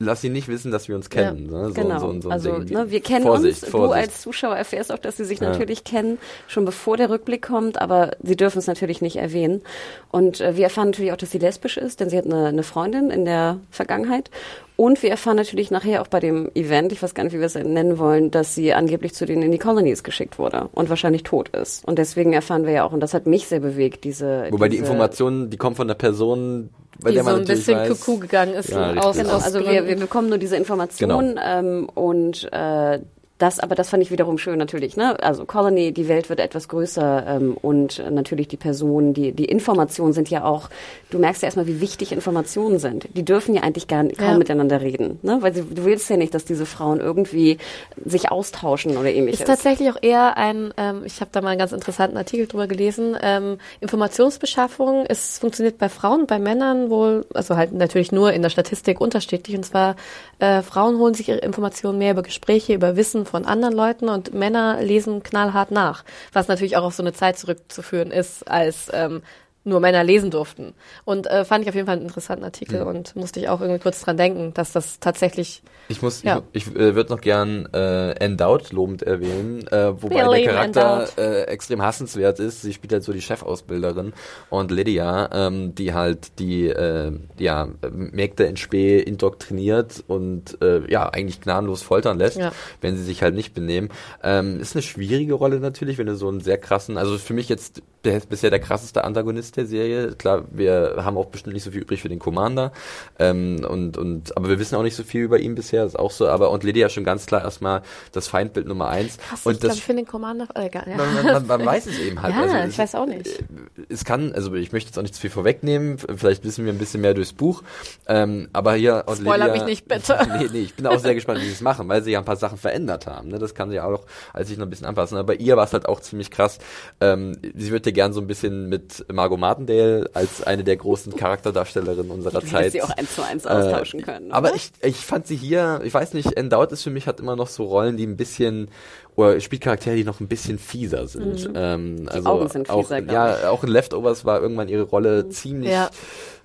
lass sie nicht wissen, dass wir uns kennen. Ne? So, Genau. so, so also ne, wir kennen Vorsicht, uns. Vorsicht. Du als Zuschauer erfährst auch, dass sie sich Ja. natürlich kennen, schon bevor der Rückblick kommt, aber sie dürfen es natürlich nicht erwähnen. Und äh, wir erfahren natürlich auch, dass sie lesbisch ist, denn sie hat eine, eine Freundin in der Vergangenheit. Und wir erfahren natürlich nachher auch bei dem Event, ich weiß gar nicht, wie wir es nennen wollen, dass sie angeblich zu denen in die Colonies geschickt wurde und wahrscheinlich tot ist. Und deswegen erfahren wir ja auch, und das hat mich sehr bewegt, diese. Wobei die diese, Informationen, die kommen von der Person, bei die der so man ein natürlich bisschen weiß, Kuckuck gegangen ist Ja, aus, Genau, aus also wir, wir bekommen nur diese Information ähm, und äh, das, aber das fand ich wiederum schön natürlich. Ne? Also Colony, die Welt wird etwas größer ähm, und natürlich die Personen, die die Informationen sind ja auch. Du merkst ja erstmal, wie wichtig Informationen sind. Die dürfen ja eigentlich gar kaum Ja. miteinander reden, ne? weil sie, du willst ja nicht, dass diese Frauen irgendwie sich austauschen oder ähnliches. Ist tatsächlich auch eher ein, ähm, ich habe da mal einen ganz interessanten Artikel drüber gelesen, ähm, Informationsbeschaffung, es funktioniert bei Frauen, bei Männern wohl, also halt natürlich nur in der Statistik unterschiedlich, und zwar äh, Frauen holen sich ihre Informationen mehr über Gespräche, über Wissen von anderen Leuten und Männer lesen knallhart nach, was natürlich auch auf so eine Zeit zurückzuführen ist, als ähm, nur Männer lesen durften. Und äh, fand ich auf jeden Fall einen interessanten Artikel und musste ich auch irgendwie kurz dran denken, dass das tatsächlich Ich muss, Ja. ich, ich äh, würde noch gern äh, Endowed lobend erwähnen, äh, wobei der Charakter äh, extrem hassenswert ist. Sie spielt halt so die Chefausbilderin und Lydia, ähm, die halt die äh, ja, Mägde in Spee indoktriniert und äh, ja eigentlich gnadenlos foltern lässt, Ja. wenn sie sich halt nicht benehmen. Ähm, ist eine schwierige Rolle natürlich, wenn du so einen sehr krassen, also für mich jetzt der ist bisher der krasseste Antagonist der Serie. Klar, wir haben auch bestimmt nicht so viel übrig für den Commander. Ähm, und, und, aber wir wissen auch nicht so viel über ihn bisher, ist auch so. Aber und Lydia schon ganz klar erstmal das Feindbild Nummer eins. Krass, und ich das, glaube, für den Commander, äh, egal, ja. man, man, man weiß es eben halt. Ja, also ich weiß auch nicht. äh, Es kann, also ich möchte jetzt auch nicht zu viel vorwegnehmen, vielleicht wissen wir ein bisschen mehr durchs Buch, ähm, aber hier aus Spoiler Lydia, mich nicht, bitte. [LAUGHS] nee, nee, ich bin auch sehr gespannt, wie sie es machen, weil sie ja ein paar Sachen verändert haben. Ne? Das kann sie ja auch als sich noch ein bisschen anpassen. Aber ihr war es halt auch ziemlich krass. Ähm, sie wird gern so ein bisschen mit Margot Martindale als eine der großen Charakterdarstellerinnen unserer Du Zeit. sie auch eins zu eins austauschen können. Äh, Aber oder? ich, ich fand sie hier, ich weiß nicht, Endowed ist für mich hat immer noch so Rollen, die ein bisschen oder spielt Charaktere, die noch ein bisschen fieser sind. Ähm, also Augen sind auch, fieser, glaub ja, auch in Leftovers war irgendwann ihre Rolle ziemlich Ja.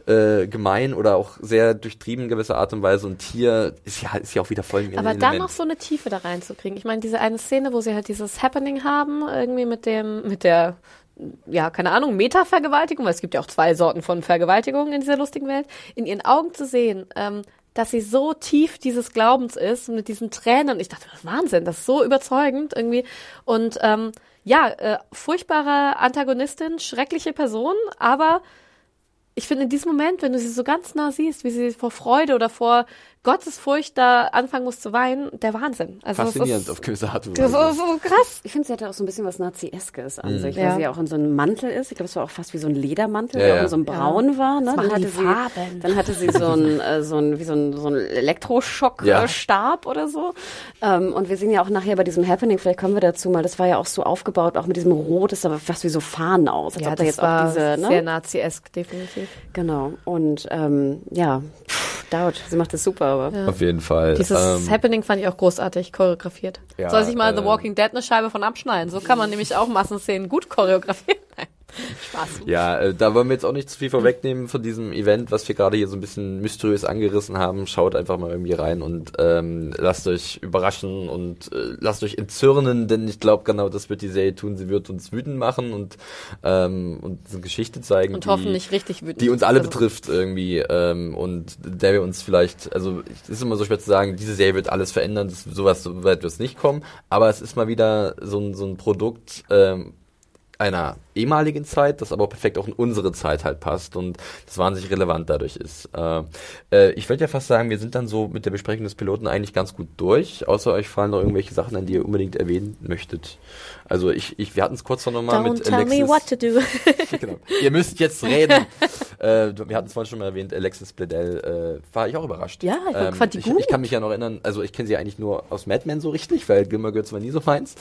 äh, gemein oder auch sehr durchtrieben in gewisser Art und Weise. Und hier ist ja, ist ja auch wieder voll in ihrem Aber dann Element. noch so eine Tiefe da reinzukriegen. Ich meine, diese eine Szene, wo sie halt dieses Happening haben, irgendwie mit dem, mit der, ja, keine Ahnung, Meta-Vergewaltigung, weil es gibt ja auch zwei Sorten von Vergewaltigungen in dieser lustigen Welt, in ihren Augen zu sehen, ähm, dass sie so tief dieses Glaubens ist, mit diesen Tränen. Ich dachte, das Wahnsinn, das ist so überzeugend irgendwie. Und ähm, ja, äh, furchtbare Antagonistin, schreckliche Person, aber ich finde in diesem Moment, wenn du sie so ganz nah siehst, wie sie vor Freude oder vor Gottesfurcht da anfangen muss zu weinen, der Wahnsinn. Also Faszinierend ist, auf gewisse Art und das Weise. ist so krass. Ich finde, sie hatte auch so ein bisschen was Nazi-eskes an sich, Ja. weil sie ja auch in so einem Mantel ist. Ich glaube, es war auch fast wie so ein Ledermantel, Ja, der ja. auch in so einem Braun war. Ne? Dann hatte sie, dann hatte sie so ein, äh, so ein, wie so ein, so ein Ja. Elektroschock-Stab oder so. Ähm, und wir sehen ja auch nachher bei diesem Happening, vielleicht kommen wir dazu mal, das war ja auch so aufgebaut, auch mit diesem Rot, das sah aber fast wie so Fahnen aus. Als Ja, ob da das jetzt war auch diese, ne? sehr nazi-esk, definitiv. Genau. Und ähm, ja, pff, Daut, sie macht das super, aber. Auf jeden Fall. Dieses Ähm, Happening fand ich auch großartig choreografiert. Ja, Soll sich mal The äh, Walking Dead eine Scheibe von abschneiden. So kann man nämlich auch Massenszenen gut choreografieren. Spaß. Ja, äh, da wollen wir jetzt auch nicht zu viel vorwegnehmen von diesem Event, was wir gerade hier so ein bisschen mysteriös angerissen haben. Schaut einfach mal irgendwie rein und ähm, lasst euch überraschen und äh, lasst euch entzürnen, denn ich glaube genau, das wird die Serie tun. Sie wird uns wütend machen und ähm, uns eine Geschichte zeigen, Und die, hoffentlich richtig wütend. die uns alle Also, betrifft irgendwie ähm, und der wir uns vielleicht, also es ist immer so schwer zu sagen, diese Serie wird alles verändern, das, sowas so weit wird es nicht kommen, aber es ist mal wieder so ein, so ein Produkt ähm, einer ehemaligen Zeit, das aber perfekt auch in unsere Zeit halt passt und das wahnsinnig relevant dadurch ist. Äh, äh, ich würde ja fast sagen, wir sind dann so mit der Besprechung des Piloten eigentlich ganz gut durch, außer euch fallen noch irgendwelche Sachen an, die ihr unbedingt erwähnen möchtet. Also ich, ich wir hatten es kurz noch mal Don't mit tell Alexis. me what to do. [LAUGHS] genau. Ihr müsst jetzt reden. äh, wir hatten es vorhin schon mal erwähnt, Alexis Bledel äh, war ich auch überrascht. Ja, ich fand die ich, gut. ich kann mich ja noch erinnern, also ich kenne sie eigentlich nur aus Mad Men so richtig, weil Gilmore Girls war nie so meins.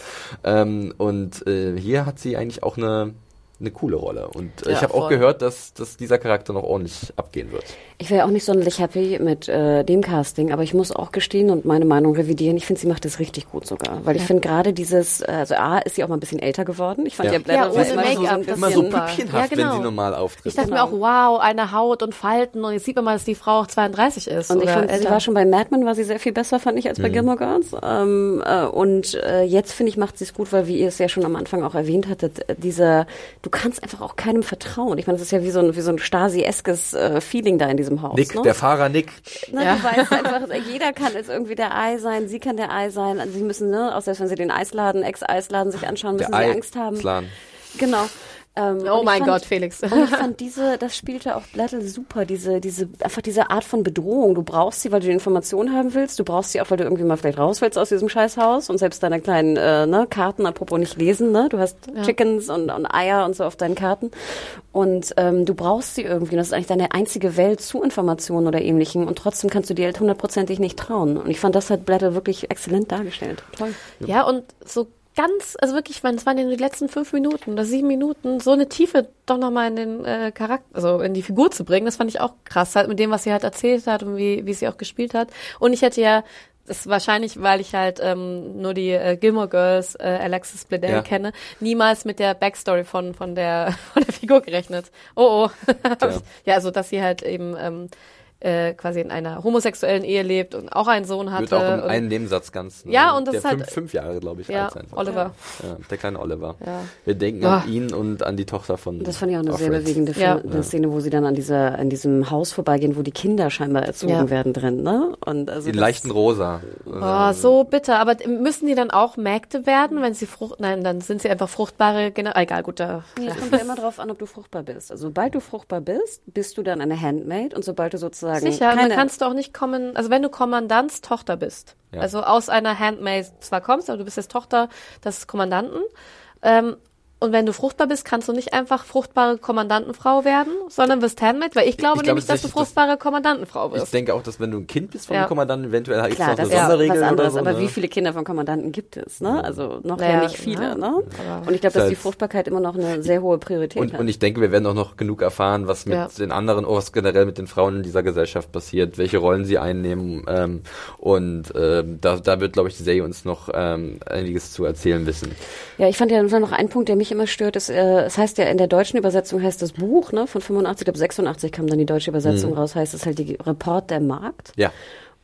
Ähm, und äh, hier hat sie eigentlich auch eine eine coole Rolle. Und äh, Ja, ich habe auch gehört, dass, dass dieser Charakter noch ordentlich abgehen wird. Ich wäre auch nicht sonderlich happy mit äh, dem Casting, aber ich muss auch gestehen und meine Meinung revidieren. Ich finde, sie macht das richtig gut sogar. Weil ich finde gerade dieses, äh, also A, ist sie auch mal ein bisschen älter geworden. Ich fand Ja. ja, Blätter Ja, so ohne so, so Make-up, das Immer so püppchenhaft, Ja, genau. wenn sie normal auftritt. Ich dachte Genau. mir auch, wow, eine Haut und Falten und jetzt sieht man mal, dass die Frau auch 32 ist. Und ich fand, sie älter. war schon bei Mad Men, war sie sehr viel besser, fand ich, als bei Gilmore Girls. Ähm, äh, und äh, jetzt, finde ich, macht sie es gut, weil, wie ihr es ja schon am Anfang auch erwähnt hattet, äh, dieser, du kannst einfach auch keinem vertrauen. Ich meine, das ist ja wie so ein, wie so ein Stasi-eskes äh, Feeling da in diesem Haus. Nick, ne? der Fahrer Nick. Ne, Ja. Du weißt einfach, [LAUGHS] jeder kann jetzt irgendwie der Ei sein, sie kann der Ei sein. Also sie müssen, ne, auch selbst wenn sie den Eisladen, Ex-Eisladen sich anschauen, müssen Der sie Ei Angst haben. Plan. Genau. Ähm, Oh mein fand- Gott, Felix. Und ich fand diese, das spielte auch Blattel super, diese, diese, einfach diese Art von Bedrohung. Du brauchst sie, weil du die Information haben willst. Du brauchst sie auch, weil du irgendwie mal vielleicht raus willst aus diesem Scheißhaus und selbst deine kleinen, äh, ne, Karten, apropos nicht lesen, ne. Du hast Chickens und, und Eier und so auf deinen Karten. Und, ähm, du brauchst sie irgendwie. Und das ist eigentlich deine einzige Welt zu Informationen oder ähnlichem. Und trotzdem kannst du dir halt hundertprozentig nicht trauen. Und ich fand, das hat Blattel wirklich exzellent dargestellt. Toll. Ja, und so ganz, also wirklich, ich meine, es waren ja die letzten fünf Minuten oder sieben Minuten, so eine Tiefe doch nochmal in den äh, Charakter, also in die Figur zu bringen, das fand ich auch krass, halt mit dem, was sie halt erzählt hat und wie, wie sie auch gespielt hat. Und ich hätte ja, das ist wahrscheinlich, weil ich halt ähm, nur die äh, Gilmore Girls, äh, Alexis Bledel Ja. kenne, niemals mit der Backstory von, von, der, [LAUGHS] von der Figur gerechnet. Oh, oh. [LAUGHS] Tja. ja, also dass sie halt eben ähm, äh, quasi in einer homosexuellen Ehe lebt und auch einen Sohn hatte. Wird auch in einem Nebensatz ganz. ne, Ja, und das der ist halt- fünf, fünf Jahre, glaube ich, ja, alt sein. Oliver. Ja, der kleine Oliver. Ja. Wir denken Ah. an ihn und an die Tochter von. Das fand ich auch eine sehr Offred. bewegende Ja. Film, eine Szene, wo sie dann an dieser, an diesem Haus vorbeigehen, wo die Kinder scheinbar erzogen Ja. werden drin, ne? Und also Den das- leichten Rosa. Oh, so bitter. Aber müssen die dann auch Mägde werden, wenn sie frucht? Nein, dann sind sie einfach fruchtbare. Genau, egal, gut. Da, Nee, es kommt ja immer drauf an, ob du fruchtbar bist. Also sobald du fruchtbar bist, bist du dann eine Handmaid und sobald du sozusagen Sicher, und keine, dann kannst du auch nicht kommen, also wenn du Kommandants Tochter bist, Ja. also aus einer Handmaid zwar kommst, aber du bist jetzt Tochter des Kommandanten, ähm, und wenn du fruchtbar bist, kannst du nicht einfach fruchtbare Kommandantenfrau werden, sondern wirst Handmaid, weil ich glaube Ich nämlich, dass du fruchtbare Kommandantenfrau Ich wirst. denke auch, dass wenn du ein Kind bist von Ja. einem Kommandanten, eventuell es Klar, das eine ist Sonderregel was anderes, oder so. aber ne? wie viele Kinder von Kommandanten gibt es, ne? Also noch Naja, ja nicht viele, ja. ne? Und ich glaube, dass die halt- Fruchtbarkeit immer noch eine sehr hohe Priorität Und, hat. und ich denke, wir werden auch noch genug erfahren, was mit Ja. den anderen, oh, was generell mit den Frauen in dieser Gesellschaft passiert, welche Rollen sie einnehmen. Ähm, und ähm, da, da wird, glaube ich, die Serie uns noch ähm, einiges zu erzählen wissen. Ja, ich fand ja noch ein Punkt, der mich immer stört, ist, äh, es heißt ja in der deutschen Übersetzung heißt das Buch, ne, von 85, ich glaube 86 kam dann die deutsche Übersetzung raus, heißt es halt die Report der Markt. Ja.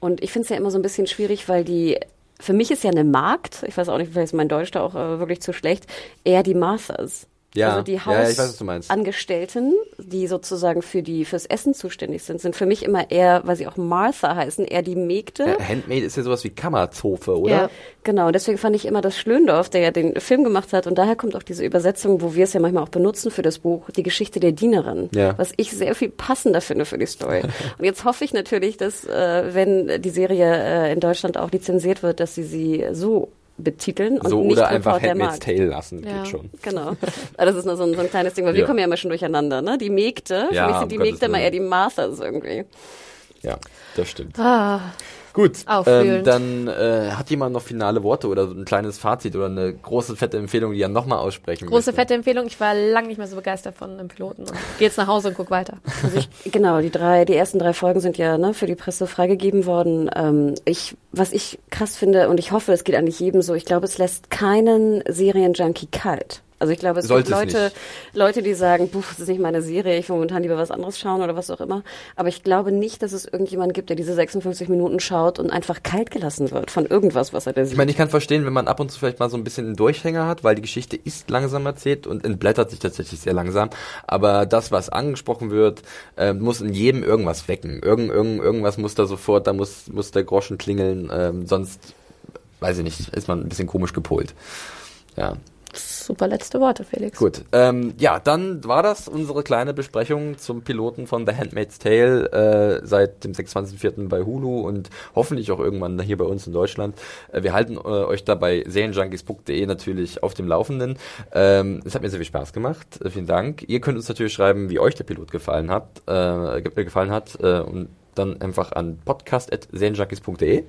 Und ich finde es ja immer so ein bisschen schwierig, weil die, für mich ist ja eine Markt, ich weiß auch nicht, vielleicht ist mein Deutsch da auch äh, wirklich zu schlecht, eher die Marthas. Ja. Also die Ja, ja. Hausangestellten, die sozusagen für die fürs Essen zuständig sind, sind für mich immer eher, weil sie auch Martha heißen, eher die Mägde. Äh, Handmaid ist ja sowas wie Kammerzofe, oder? Ja. Genau, deswegen fand ich immer, dass Schlöndorff, der ja den Film gemacht hat, und daher kommt auch diese Übersetzung, wo wir es ja manchmal auch benutzen für das Buch, die Geschichte der Dienerin, Ja. was ich sehr viel passender finde für die Story. [LAUGHS] und jetzt hoffe ich natürlich, dass, äh, wenn die Serie äh, in Deutschland auch lizenziert wird, dass sie sie so betiteln und So nicht oder einfach Handmaid's. Tale lassen, Ja. geht schon. Genau. Das ist nur so ein, so ein kleines Ding, weil wir Ja. kommen ja immer schon durcheinander, ne? Die Mägde, für Ja, mich um sind die Mägde immer eher die Marthas irgendwie. Ja, das stimmt. Ah, Gut, ähm, dann äh, hat jemand noch finale Worte oder ein kleines Fazit oder eine große, fette Empfehlung, die er nochmal aussprechen große möchte. fette Empfehlung. Ich war lange nicht mehr so begeistert von einem Piloten. Und geh jetzt nach Hause und guck weiter. Also ich, genau, die drei, die ersten drei Folgen sind ja ne, für die Presse freigegeben worden. Ähm, ich, was ich krass finde und ich hoffe, es geht eigentlich jedem so. Ich glaube, es lässt keinen Serienjunkie kalt. Also ich glaube, es Sollte es gibt Leute, nicht. Leute, die sagen, puh, das ist nicht meine Serie, ich will momentan lieber was anderes schauen oder was auch immer. Aber ich glaube nicht, dass es irgendjemand gibt, der diese 56 Minuten schaut und einfach kalt gelassen wird von irgendwas, was er da sieht. Ich meine, ich kann verstehen, wenn man ab und zu vielleicht mal so ein bisschen einen Durchhänger hat, weil die Geschichte ist langsam erzählt und entblättert sich tatsächlich sehr langsam. Aber das, was angesprochen wird, äh, muss in jedem irgendwas wecken. Irgend, irgend, irgendwas muss da sofort, da muss, muss der Groschen klingeln, ähm, sonst, weiß ich nicht, ist man ein bisschen komisch gepolt. Ja, Super letzte Worte, Felix. gut. Ähm, ja, dann war das unsere kleine Besprechung zum Piloten von The Handmaid's Tale äh, seit dem 26.04. bei Hulu und hoffentlich auch irgendwann hier bei uns in Deutschland. Äh, wir halten äh, euch da bei serienjunkies.de natürlich auf dem Laufenden. Ähm, es hat mir sehr viel Spaß gemacht. Äh, vielen Dank. Ihr könnt uns natürlich schreiben, wie euch der Pilot gefallen hat, äh, ge- gefallen hat äh, und dann einfach an podcast.serienjunkies.de.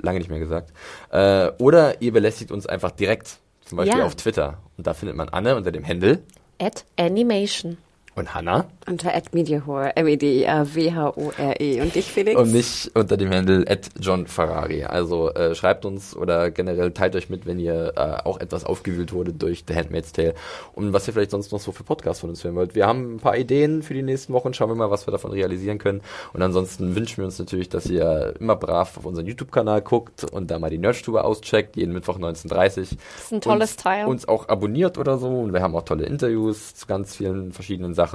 Lange nicht mehr gesagt. Äh, oder ihr belästigt uns einfach direkt. Zum Beispiel Ja. auf Twitter. Und da findet man Anne unter dem Händel At Animation. Und Hannah Unter @mediahore, M-E-D-I-A-W-H-O-R-E. Und dich, Felix? und mich unter dem Händel at John Ferrari. Also äh, schreibt uns oder generell teilt euch mit, wenn ihr äh, auch etwas aufgewühlt wurde durch The Handmaid's Tale und was ihr vielleicht sonst noch so für Podcasts von uns hören wollt. Wir haben ein paar Ideen für die nächsten Wochen. Schauen wir mal, was wir davon realisieren können. Und ansonsten wünschen wir uns natürlich, dass ihr immer brav auf unseren YouTube-Kanal guckt und da mal die Nerdstube auscheckt, jeden Mittwoch 19.30 Das ist ein tolles uns, Teil. Uns auch abonniert oder so. Und wir haben auch tolle Interviews zu ganz vielen verschiedenen Sachen.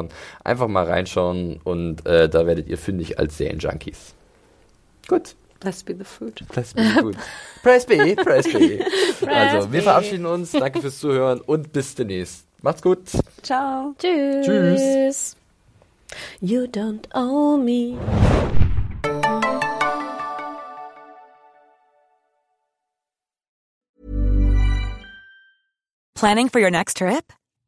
Einfach mal reinschauen und äh, da werdet ihr fündig als Serienjunkies. Gut. Let's be the food. Press B, gut. Press B, Press B. [LAUGHS] also, wir verabschieden uns. Danke fürs Zuhören und bis demnächst. Macht's gut. Ciao. Tschüss. Tschüss. You don't owe me. Planning for your next trip?